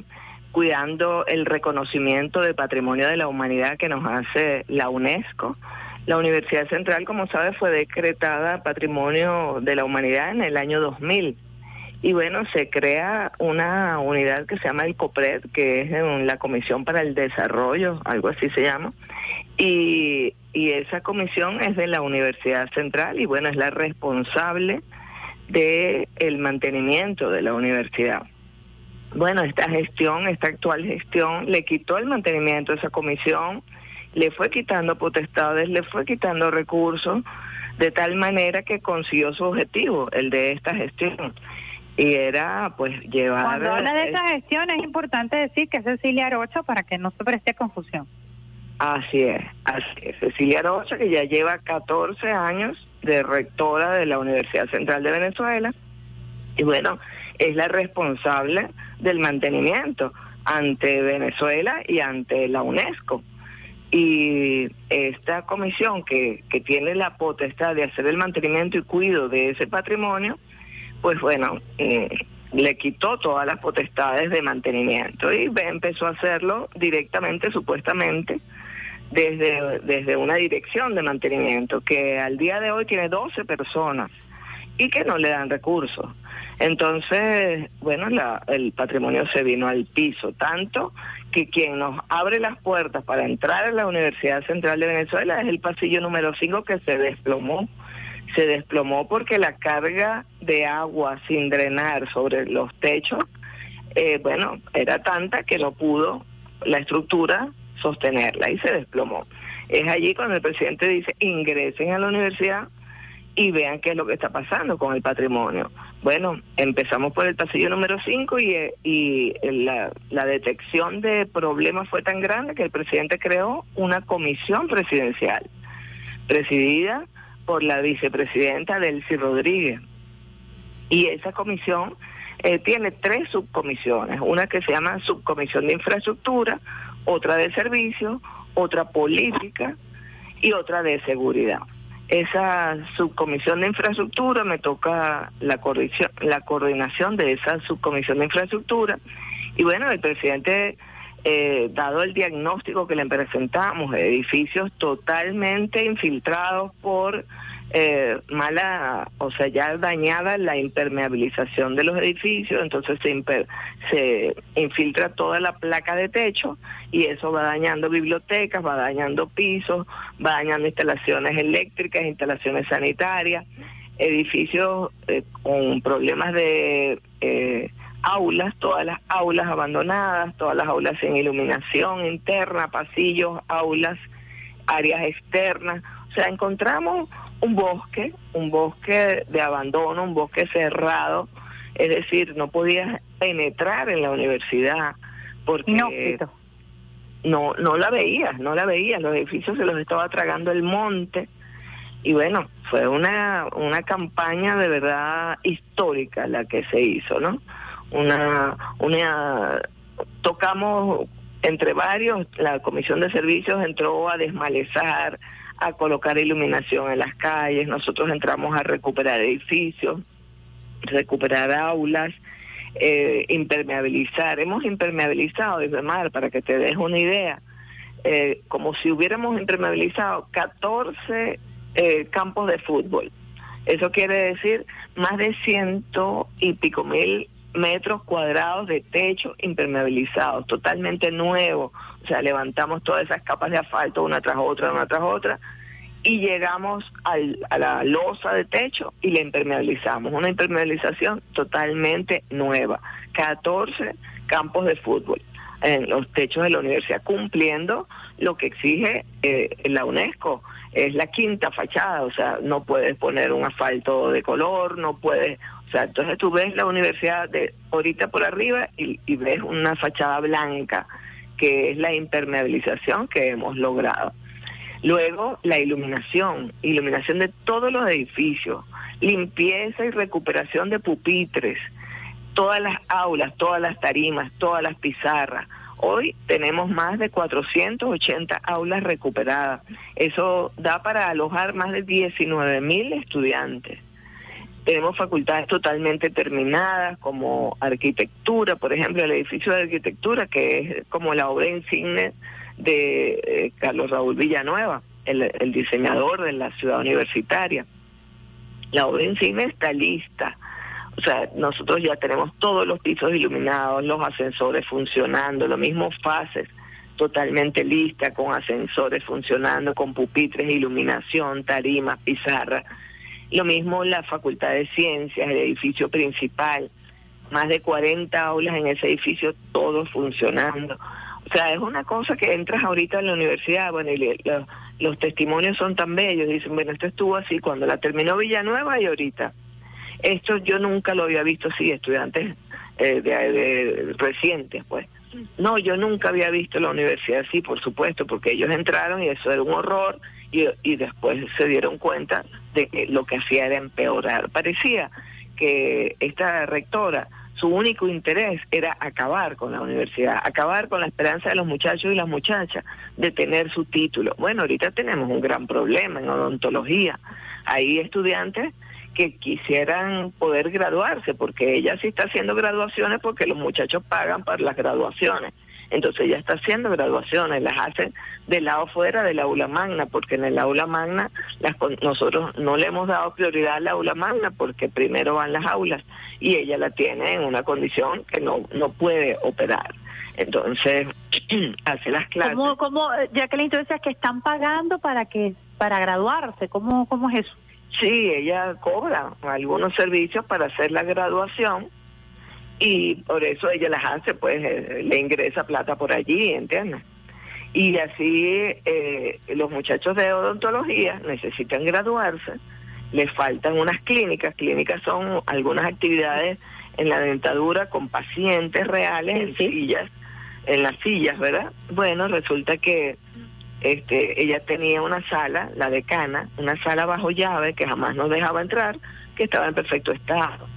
cuidando el reconocimiento de patrimonio de la humanidad que nos hace la UNESCO. La Universidad Central, como sabes, fue decretada Patrimonio de la Humanidad en el año 2000. Y bueno, se crea una unidad que se llama el COPRED, que es la Comisión para el Desarrollo, algo así se llama. Y, y esa comisión es de la Universidad Central y bueno, es la responsable de el mantenimiento de la universidad. Bueno, esta gestión, esta actual gestión, le quitó el mantenimiento a esa comisión, le fue quitando potestades, le fue quitando recursos, de tal manera que consiguió su objetivo, el de esta gestión. Y era, pues, llevar... Cuando habla de esa gestión es importante decir que es Cecilia Arocha para que no se preste confusión. Así es, así es. Cecilia Rocha, que ya lleva 14 años de rectora de la Universidad Central de Venezuela, y bueno, es la responsable del mantenimiento ante Venezuela y ante la UNESCO. Y esta comisión que, que tiene la potestad de hacer el mantenimiento y cuido de ese patrimonio, pues bueno, eh, le quitó todas las potestades de mantenimiento y empezó a hacerlo directamente, supuestamente, desde, desde una dirección de mantenimiento que al día de hoy tiene 12 personas y que no le dan recursos. Entonces, bueno, la- el patrimonio se vino al piso, tanto que quien nos abre las puertas para entrar a la Universidad Central de Venezuela es el pasillo número 5 que se desplomó. Se desplomó porque la carga de agua sin drenar sobre los techos, eh, bueno, era tanta que no pudo la estructura sostenerla y se desplomó. Es allí cuando el presidente dice ingresen a la universidad y vean qué es lo que está pasando con el patrimonio. Bueno, empezamos por el pasillo número 5 y, eh, y la, la detección de problemas fue tan grande que el presidente creó una comisión presidencial, presidida por la vicepresidenta Delcy Rodríguez. Y esa comisión eh, tiene tres subcomisiones, una que se llama subcomisión de infraestructura, otra de servicios, otra política y otra de seguridad. Esa subcomisión de infraestructura me toca la la coordinación de esa subcomisión de infraestructura. Y bueno, el presidente, eh, dado el diagnóstico que le presentamos, edificios totalmente infiltrados por eh, mala, o sea, ya dañada la impermeabilización de los edificios, entonces se, imper- se infiltra toda la placa de techo y eso va dañando bibliotecas, va dañando pisos, va dañando instalaciones eléctricas, instalaciones sanitarias, edificios eh, con problemas de eh, aulas, todas las aulas abandonadas, todas las aulas sin iluminación interna, pasillos, aulas, áreas externas. O sea, encontramos un bosque, un bosque de abandono, un bosque cerrado, es decir, no podías penetrar en la universidad porque Inhóspito. no no la veías, no la veías, los edificios se los estaba tragando el monte. Y bueno, fue una, una campaña de verdad histórica la que se hizo, ¿no? Una, una, tocamos entre varios, la Comisión de Servicios entró a desmalezar, a colocar iluminación en las calles, nosotros entramos a recuperar edificios, recuperar aulas, eh, impermeabilizar. Hemos impermeabilizado, desde mar, para que te des una idea, eh, como si hubiéramos impermeabilizado 14 eh, campos de fútbol. Eso quiere decir más de ciento y pico mil metros cuadrados de techo impermeabilizados, totalmente nuevo. O sea, levantamos todas esas capas de asfalto una tras otra, una tras otra, y llegamos al- a la losa de techo y la impermeabilizamos. Una impermeabilización totalmente nueva. 14 campos de fútbol. en los techos de la universidad, cumpliendo lo que exige eh, la UNESCO. Es la quinta fachada, o sea, no puedes poner un asfalto de color, no puedes, o sea, entonces tú ves la universidad de ahorita por arriba y, y ves una fachada blanca, que es la impermeabilización que hemos logrado. Luego, la iluminación, iluminación de todos los edificios, limpieza y recuperación de pupitres, todas las aulas, todas las tarimas, todas las pizarras. Hoy tenemos más de 480 aulas recuperadas. Eso da para alojar más de 19 mil estudiantes. Tenemos facultades totalmente terminadas, como arquitectura, por ejemplo, el edificio de arquitectura, que es como la obra insignia de eh, Carlos Raúl Villanueva, el, diseñador de la ciudad universitaria. La obra insignia está lista. O sea, nosotros ya tenemos todos los pisos iluminados, los ascensores funcionando, lo mismo fases totalmente lista, con ascensores funcionando, con pupitres, iluminación, tarimas, pizarra. Lo mismo la Facultad de Ciencias, el edificio principal, más de 40 aulas en ese edificio, todo funcionando. O sea, es una cosa que entras ahorita en la universidad, bueno, y los testimonios son tan bellos, dicen, bueno, esto estuvo así cuando la terminó Villanueva y ahorita. Esto yo nunca lo había visto así, estudiantes eh, de- recientes, pues. No, yo nunca había visto la universidad así, por supuesto, porque ellos entraron y eso era un horror y, después se dieron cuenta de que lo que hacía era empeorar. Parecía que esta rectora, su único interés era acabar con la universidad, acabar con la esperanza de los muchachos y las muchachas de tener su título. Bueno, ahorita tenemos un gran problema en odontología. Hay estudiantes que quisieran poder graduarse, porque ella sí está haciendo graduaciones porque los muchachos pagan para las graduaciones. Entonces ella está haciendo graduaciones, las hace del lado fuera del aula magna, porque en el aula magna las, nosotros no le hemos dado prioridad al aula magna porque primero van las aulas y ella la tiene en una condición que no, no puede operar. Entonces *clears throat* hace las clases. ¿Cómo, cómo, eh, Jacqueline, tú decías que están pagando para que para graduarse? ¿Cómo, cómo es eso? Sí, ella cobra algunos servicios para hacer la graduación y por eso ella las hace, pues eh, le ingresa plata por allí, ¿entiendes? Y así eh, los muchachos de odontología necesitan graduarse, les faltan unas clínicas, clínicas son algunas actividades en la dentadura con pacientes reales en sillas, en las sillas, ¿verdad? Bueno, resulta que este, ella tenía una sala, la decana, una sala bajo llave que jamás nos dejaba entrar, que estaba en perfecto estado.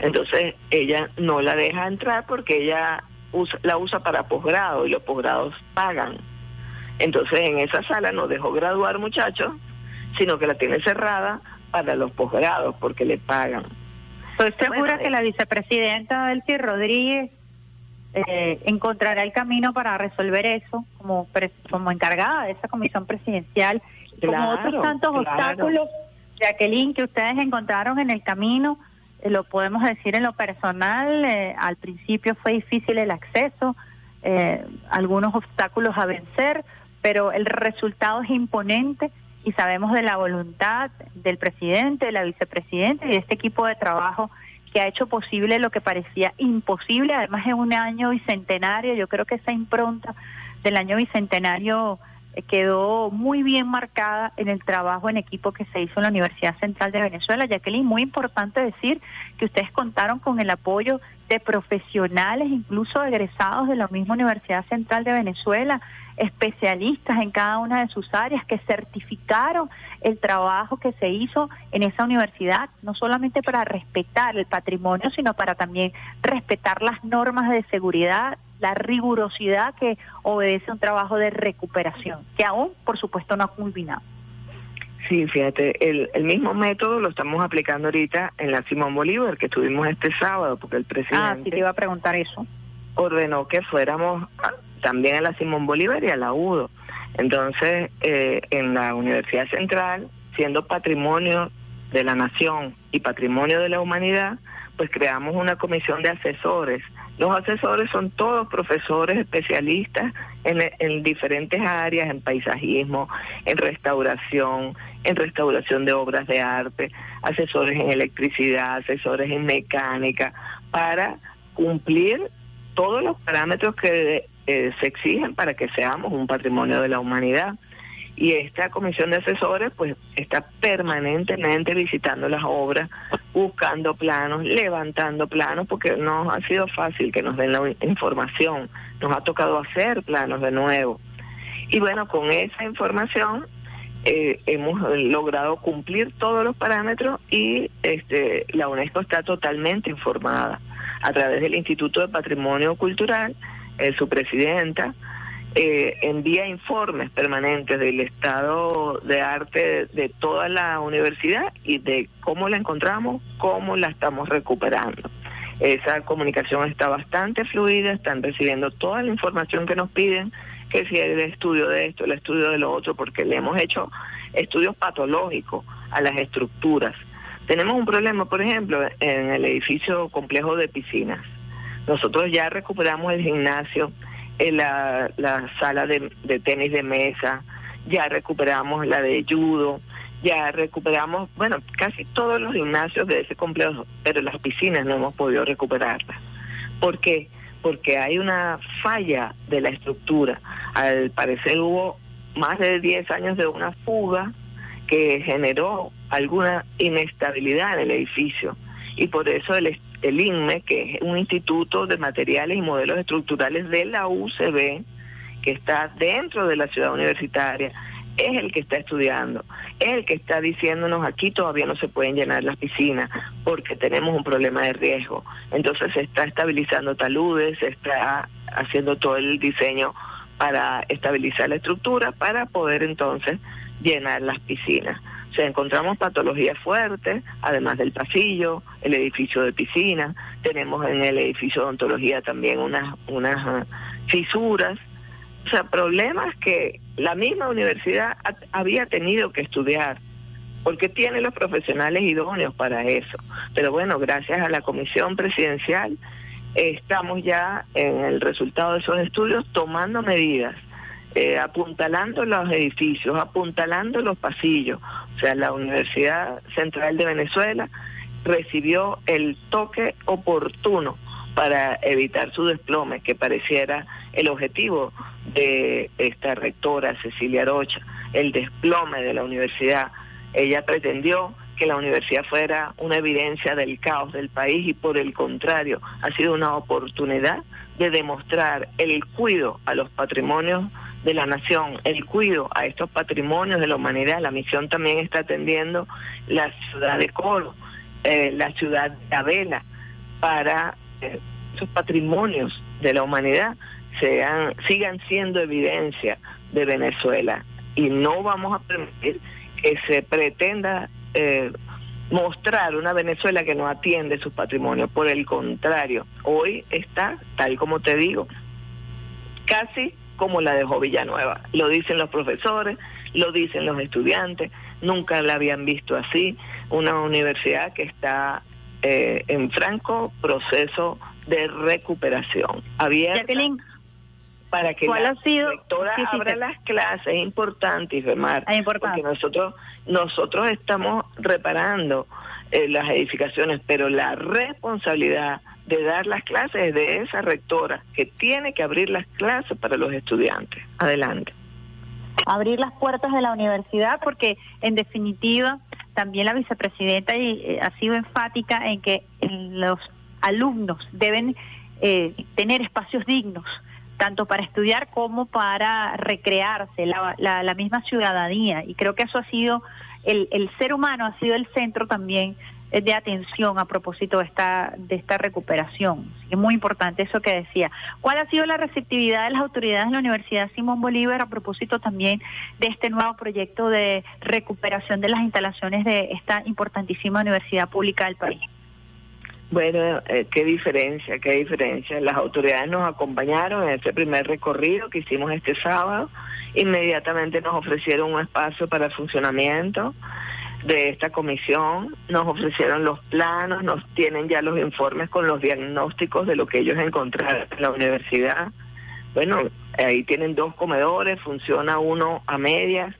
Entonces ella no la deja entrar porque ella usa- la usa para posgrado y los posgrados pagan. Entonces en esa sala no dejó graduar muchachos, sino que la tiene cerrada para los posgrados porque le pagan. Estoy segura Bueno, que la vicepresidenta Delcy Rodríguez eh, encontrará el camino para resolver eso como, como encargada de esa comisión presidencial, como Claro, otros tantos claro. obstáculos, Jacqueline, que ustedes encontraron en el camino. Lo podemos decir en lo personal, eh, al principio fue difícil el acceso, eh, algunos obstáculos a vencer, pero el resultado es imponente y sabemos de la voluntad del presidente, de la vicepresidenta y de este equipo de trabajo que ha hecho posible lo que parecía imposible, además en un año bicentenario, yo creo que esa impronta del año bicentenario quedó muy bien marcada en el trabajo en equipo que se hizo en la Universidad Central de Venezuela. Jacqueline, muy importante decir que ustedes contaron con el apoyo de profesionales, incluso egresados de la misma Universidad Central de Venezuela, especialistas en cada una de sus áreas que certificaron el trabajo que se hizo en esa universidad, no solamente para respetar el patrimonio, sino para también respetar las normas de seguridad, la rigurosidad que obedece a un trabajo de recuperación, que aún, por supuesto, no ha culminado. Sí, fíjate, el, el mismo método lo estamos aplicando ahorita en la Simón Bolívar, que estuvimos este sábado, porque el presidente Ah, sí te iba a preguntar eso. ordenó que fuéramos a- también a la Simón Bolívar y a la UDO. Entonces, eh, en la Universidad Central, siendo patrimonio de la nación y patrimonio de la humanidad, pues creamos una comisión de asesores. Los asesores son todos profesores especialistas en, en diferentes áreas, en paisajismo, en restauración, en restauración de obras de arte, asesores en electricidad, asesores en mecánica, para cumplir todos los parámetros que eh, se exigen para que seamos un patrimonio de la humanidad. Y esta comisión de asesores pues está permanentemente visitando las obras, buscando planos, levantando planos, porque no ha sido fácil que nos den la información, nos ha tocado hacer planos de nuevo. Y bueno, con esa información eh, hemos logrado cumplir todos los parámetros y este, la UNESCO está totalmente informada a través del Instituto de Patrimonio Cultural, eh, su presidenta, eh, envía informes permanentes del estado de arte de, toda la universidad y de cómo la encontramos, cómo la estamos recuperando. Esa comunicación está bastante fluida, están recibiendo toda la información que nos piden, que si el estudio de esto, el estudio de lo otro, porque le hemos hecho estudios patológicos a las estructuras. Tenemos un problema, por ejemplo, en el edificio complejo de piscinas. Nosotros ya recuperamos el gimnasio, la, la sala de, de tenis de mesa, ya recuperamos la de judo, ya recuperamos, bueno, casi todos los gimnasios de ese complejo, pero las piscinas no hemos podido recuperarlas. ¿Por qué? Porque hay una falla de la estructura. Al parecer hubo más de 10 años de una fuga que generó alguna inestabilidad en el edificio y por eso el, el INME, que es un instituto de materiales y modelos estructurales de la UCB, que está dentro de la ciudad universitaria, es el que está estudiando, es el que está diciéndonos aquí todavía no se pueden llenar las piscinas porque tenemos un problema de riesgo. Entonces se está estabilizando taludes, se está haciendo todo el diseño para estabilizar la estructura para poder entonces llenar las piscinas. O sea, encontramos patologías fuertes, además del pasillo, el edificio de piscina, tenemos en el edificio de odontología también unas, unas uh, fisuras, o sea, problemas que la misma universidad ha, había tenido que estudiar, porque tiene los profesionales idóneos para eso. Pero bueno, gracias a la comisión presidencial estamos ya en el resultado de esos estudios tomando medidas, eh, apuntalando los edificios, apuntalando los pasillos. O sea, la Universidad Central de Venezuela recibió el toque oportuno para evitar su desplome, que pareciera el objetivo de esta rectora Cecilia Rocha, el desplome de la universidad. Ella pretendió que la universidad fuera una evidencia del caos del país y por el contrario ha sido una oportunidad de demostrar el cuido a los patrimonios de la nación, el cuido a estos patrimonios de la humanidad. La misión también está atendiendo la ciudad de Coro, eh, la ciudad de Abela, para eh, esos patrimonios de la humanidad sean, sigan siendo evidencia de Venezuela. Y no vamos a permitir que se pretenda eh, mostrar una Venezuela que no atiende sus patrimonios. Por el contrario, hoy está, tal como te digo, casi como la dejó Villanueva. Lo dicen los profesores, lo dicen los estudiantes, nunca la habían visto así. Una universidad que está eh, en franco proceso de recuperación. Abierta Jacqueline, para que ¿cuál la ha sido? rectora Sí, sí, abra las clases, es importante, Ifemar, Es importante. porque nosotros, nosotros estamos reparando eh, las edificaciones, pero la responsabilidad de dar las clases es de esa rectora, que tiene que abrir las clases para los estudiantes. Adelante. abrir las puertas de la universidad porque en definitiva también la vicepresidenta eh, ha sido enfática en que los alumnos deben eh, tener espacios dignos tanto para estudiar como para recrearse, la, la, la misma ciudadanía. Y creo que eso ha sido, el, el ser humano ha sido el centro también de atención a propósito de esta, de esta recuperación. Es muy importante eso que decía. ¿Cuál ha sido la receptividad de las autoridades de la Universidad Simón Bolívar a propósito también de este nuevo proyecto de recuperación de las instalaciones de esta importantísima universidad pública del país? Bueno, eh, qué diferencia, qué diferencia. Las autoridades nos acompañaron en este primer recorrido que hicimos este sábado. Inmediatamente nos ofrecieron un espacio para el funcionamiento de esta comisión, nos ofrecieron los planos, nos tienen ya los informes con los diagnósticos de lo que ellos encontraron en la universidad. Bueno, ahí tienen dos comedores, funciona uno a medias,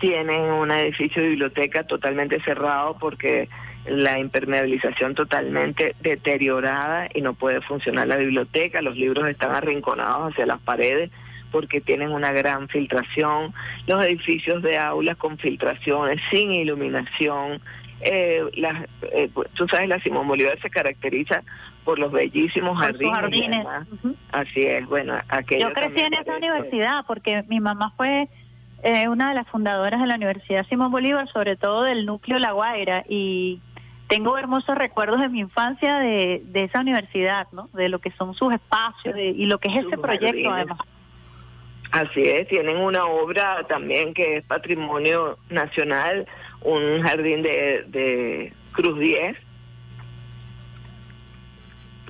tienen un edificio de biblioteca totalmente cerrado porque la impermeabilización totalmente deteriorada y no puede funcionar la biblioteca, los libros están arrinconados hacia las paredes porque tienen una gran filtración, los edificios de aulas con filtraciones, sin iluminación, eh, las, eh, tú sabes, la Simón Bolívar se caracteriza por los bellísimos Por jardines. Así es, bueno, aquello Yo crecí en esa parece- universidad porque mi mamá fue eh, una de las fundadoras de la Universidad Simón Bolívar, sobre todo del núcleo La Guaira, y tengo hermosos recuerdos de mi infancia de, de esa universidad, ¿no? De lo que son sus espacios de- y lo que es ese proyecto, jardines. además. Así es, tienen una obra también que es patrimonio nacional, un jardín de, de Cruz 10.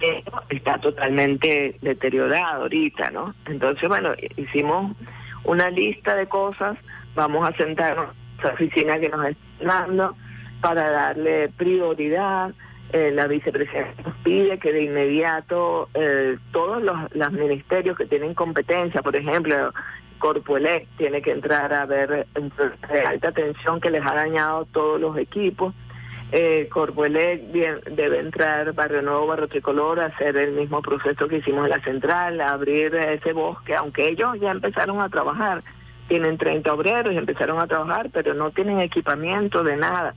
Pero está totalmente deteriorado ahorita, ¿no? Entonces, bueno, hicimos una lista de cosas, vamos a sentarnos en la oficina que nos están dando para darle prioridad. Eh, la vicepresidenta nos pide que de inmediato eh, todos los, los ministerios que tienen competencia, por ejemplo, Corpoelec tiene que entrar a ver de alta tensión que les ha dañado todos los equipos. Eh, Corpoelec debe entrar Barrio Nuevo, Barrio Tricolor, hacer el mismo proceso que hicimos en la central, abrir ese bosque, aunque ellos ya empezaron a trabajar, tienen 30 obreros y empezaron a trabajar, pero no tienen equipamiento de nada.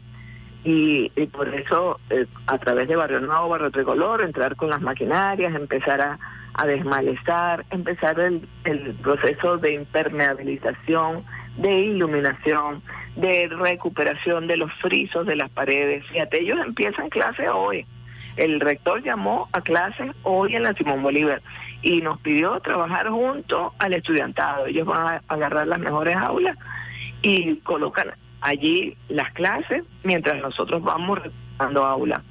Y, por eso, eh, a través de Barrio Nuevo, Barrio Tricolor, entrar con las maquinarias, empezar a, a desmalezar, empezar el, el proceso de impermeabilización, de iluminación, de recuperación de los frisos de las paredes. Fíjate, ellos empiezan clase hoy. El rector llamó a clases hoy en la Simón Bolívar y nos pidió trabajar junto al estudiantado. Ellos van a agarrar las mejores aulas y colocan allí las clases mientras nosotros vamos dando aula.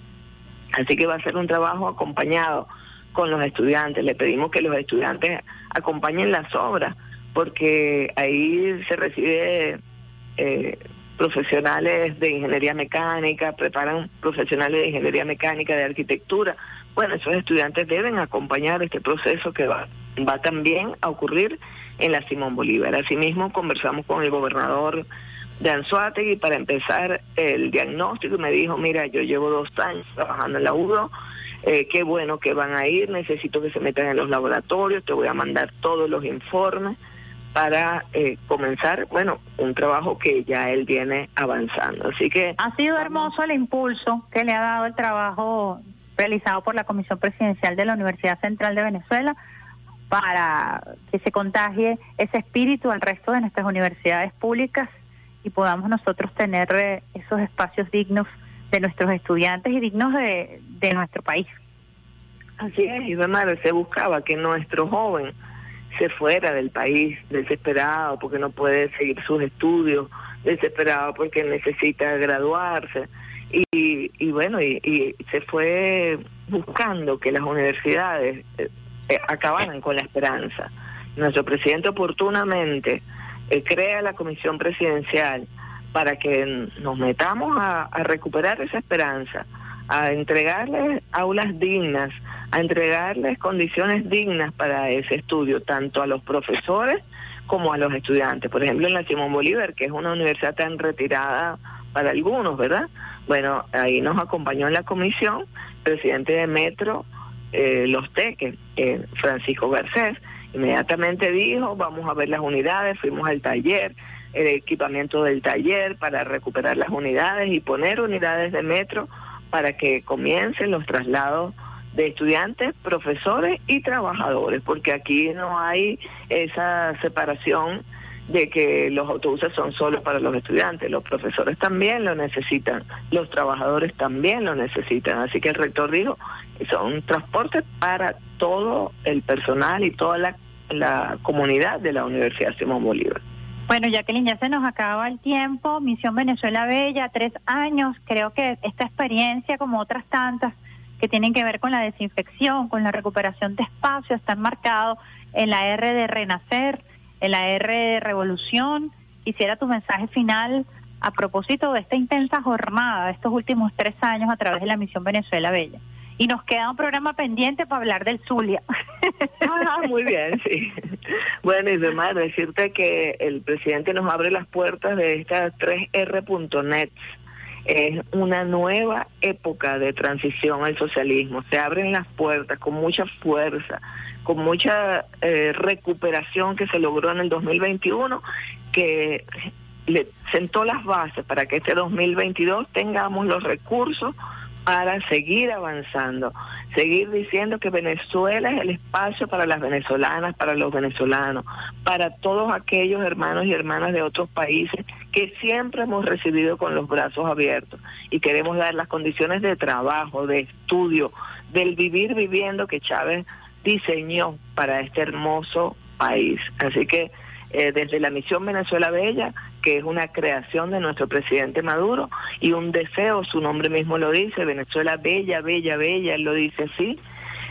Así que va a ser un trabajo acompañado con los estudiantes. Le pedimos que los estudiantes acompañen las obras, porque ahí se recibe eh, profesionales de ingeniería mecánica, preparan profesionales de ingeniería mecánica, de arquitectura. Bueno, esos estudiantes deben acompañar este proceso que va, va también a ocurrir en la Simón Bolívar. Asimismo, conversamos con el gobernador de Anzuategui para empezar el diagnóstico y me dijo, mira, yo llevo dos años trabajando en la UDO, eh, qué bueno que van a ir, necesito que se metan en los laboratorios, te voy a mandar todos los informes para eh, comenzar, bueno, un trabajo que ya él viene avanzando. Así que Ha sido hermoso el impulso que le ha dado el trabajo realizado por la Comisión Presidencial de la Universidad Central de Venezuela para que se contagie ese espíritu al resto de nuestras universidades públicas y podamos nosotros tener eh, esos espacios dignos de nuestros estudiantes y dignos de, nuestro país. Así es, y se buscaba que nuestro joven se fuera del país desesperado porque no puede seguir sus estudios, desesperado porque necesita graduarse. Y, y bueno, y, y se fue buscando que las universidades eh, eh, acabaran con la esperanza. Nuestro presidente oportunamente eh, crea la comisión presidencial para que nos metamos a, recuperar esa esperanza, a entregarles aulas dignas, a entregarles condiciones dignas para ese estudio, tanto a los profesores como a los estudiantes. Por ejemplo, en la Simón Bolívar, que es una universidad tan retirada para algunos, ¿verdad? Bueno, ahí nos acompañó en la comisión presidente de Metro, eh, Los Teques, eh, Francisco Garcés, inmediatamente dijo, vamos a ver las unidades, fuimos al taller, el equipamiento del taller para recuperar las unidades y poner unidades de metro para que comiencen los traslados de estudiantes, profesores y trabajadores, porque aquí no hay esa separación de que los autobuses son solo para los estudiantes, los profesores también lo necesitan, los trabajadores también lo necesitan, así que el rector dijo, son transportes para todo el personal y toda la, la comunidad de la Universidad Simón Bolívar. Bueno, Jacqueline, ya se nos acaba el tiempo. Misión Venezuela Bella, tres años. Creo que esta experiencia, como otras tantas, que tienen que ver con la desinfección, con la recuperación de espacios, están marcados en la R de Renacer, en la R Revolución. Quisiera tu mensaje final a propósito de esta intensa jornada de estos últimos tres años a través de la Misión Venezuela Bella. Y nos queda un programa pendiente para hablar del Zulia. *laughs* Ah, muy bien, sí. Bueno, y además decirte que el presidente nos abre las puertas de estas 3R.net es una nueva época de transición al socialismo. Se abren las puertas con mucha fuerza, con mucha eh, recuperación que se logró en el 2021, que le sentó las bases para que este 2022 tengamos los recursos para seguir avanzando, seguir diciendo que Venezuela es el espacio para las venezolanas, para los venezolanos, para todos aquellos hermanos y hermanas de otros países que siempre hemos recibido con los brazos abiertos y queremos dar las condiciones de trabajo, de estudio, del vivir viviendo que Chávez diseñó para este hermoso país. Así que eh, desde la misión Venezuela Bella, que es una creación de nuestro presidente Maduro y un deseo, su nombre mismo lo dice, Venezuela Bella, Bella, Bella, él lo dice así,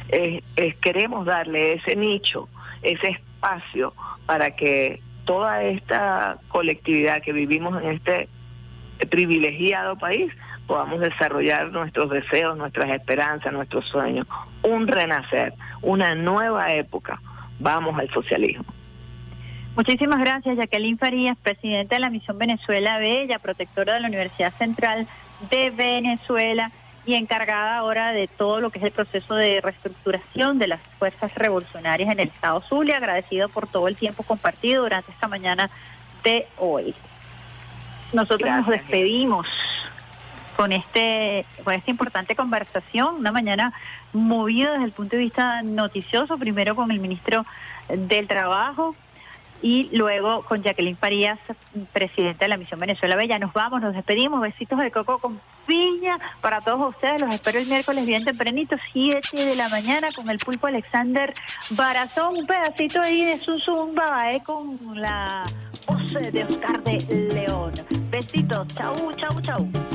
eh, es- queremos darle ese nicho, ese espacio para que toda esta colectividad que vivimos en este privilegiado país podamos desarrollar nuestros deseos, nuestras esperanzas, nuestros sueños, un renacer, una nueva época. Vamos al socialismo. Muchísimas gracias, Jacqueline Farías, presidenta de la Misión Venezuela Bella, protectora de la Universidad Central de Venezuela y encargada ahora de todo lo que es el proceso de reestructuración de las fuerzas revolucionarias en el Estado Zulia. Agradecido por todo el tiempo compartido durante esta mañana de hoy. Nosotros nos despedimos con este con esta importante conversación, una mañana movida desde el punto de vista noticioso, primero con el ministro del Trabajo y luego con Jacqueline Farías, presidenta de la Misión Venezuela Bella. Nos vamos, nos despedimos, besitos de coco con piña para todos ustedes. Los espero el miércoles bien tempranito, 7 de la mañana con el pulpo Alexander Barazón, un pedacito ahí de Susun Babae con la voz de Oscar de León. Besitos, chau, chau, chau.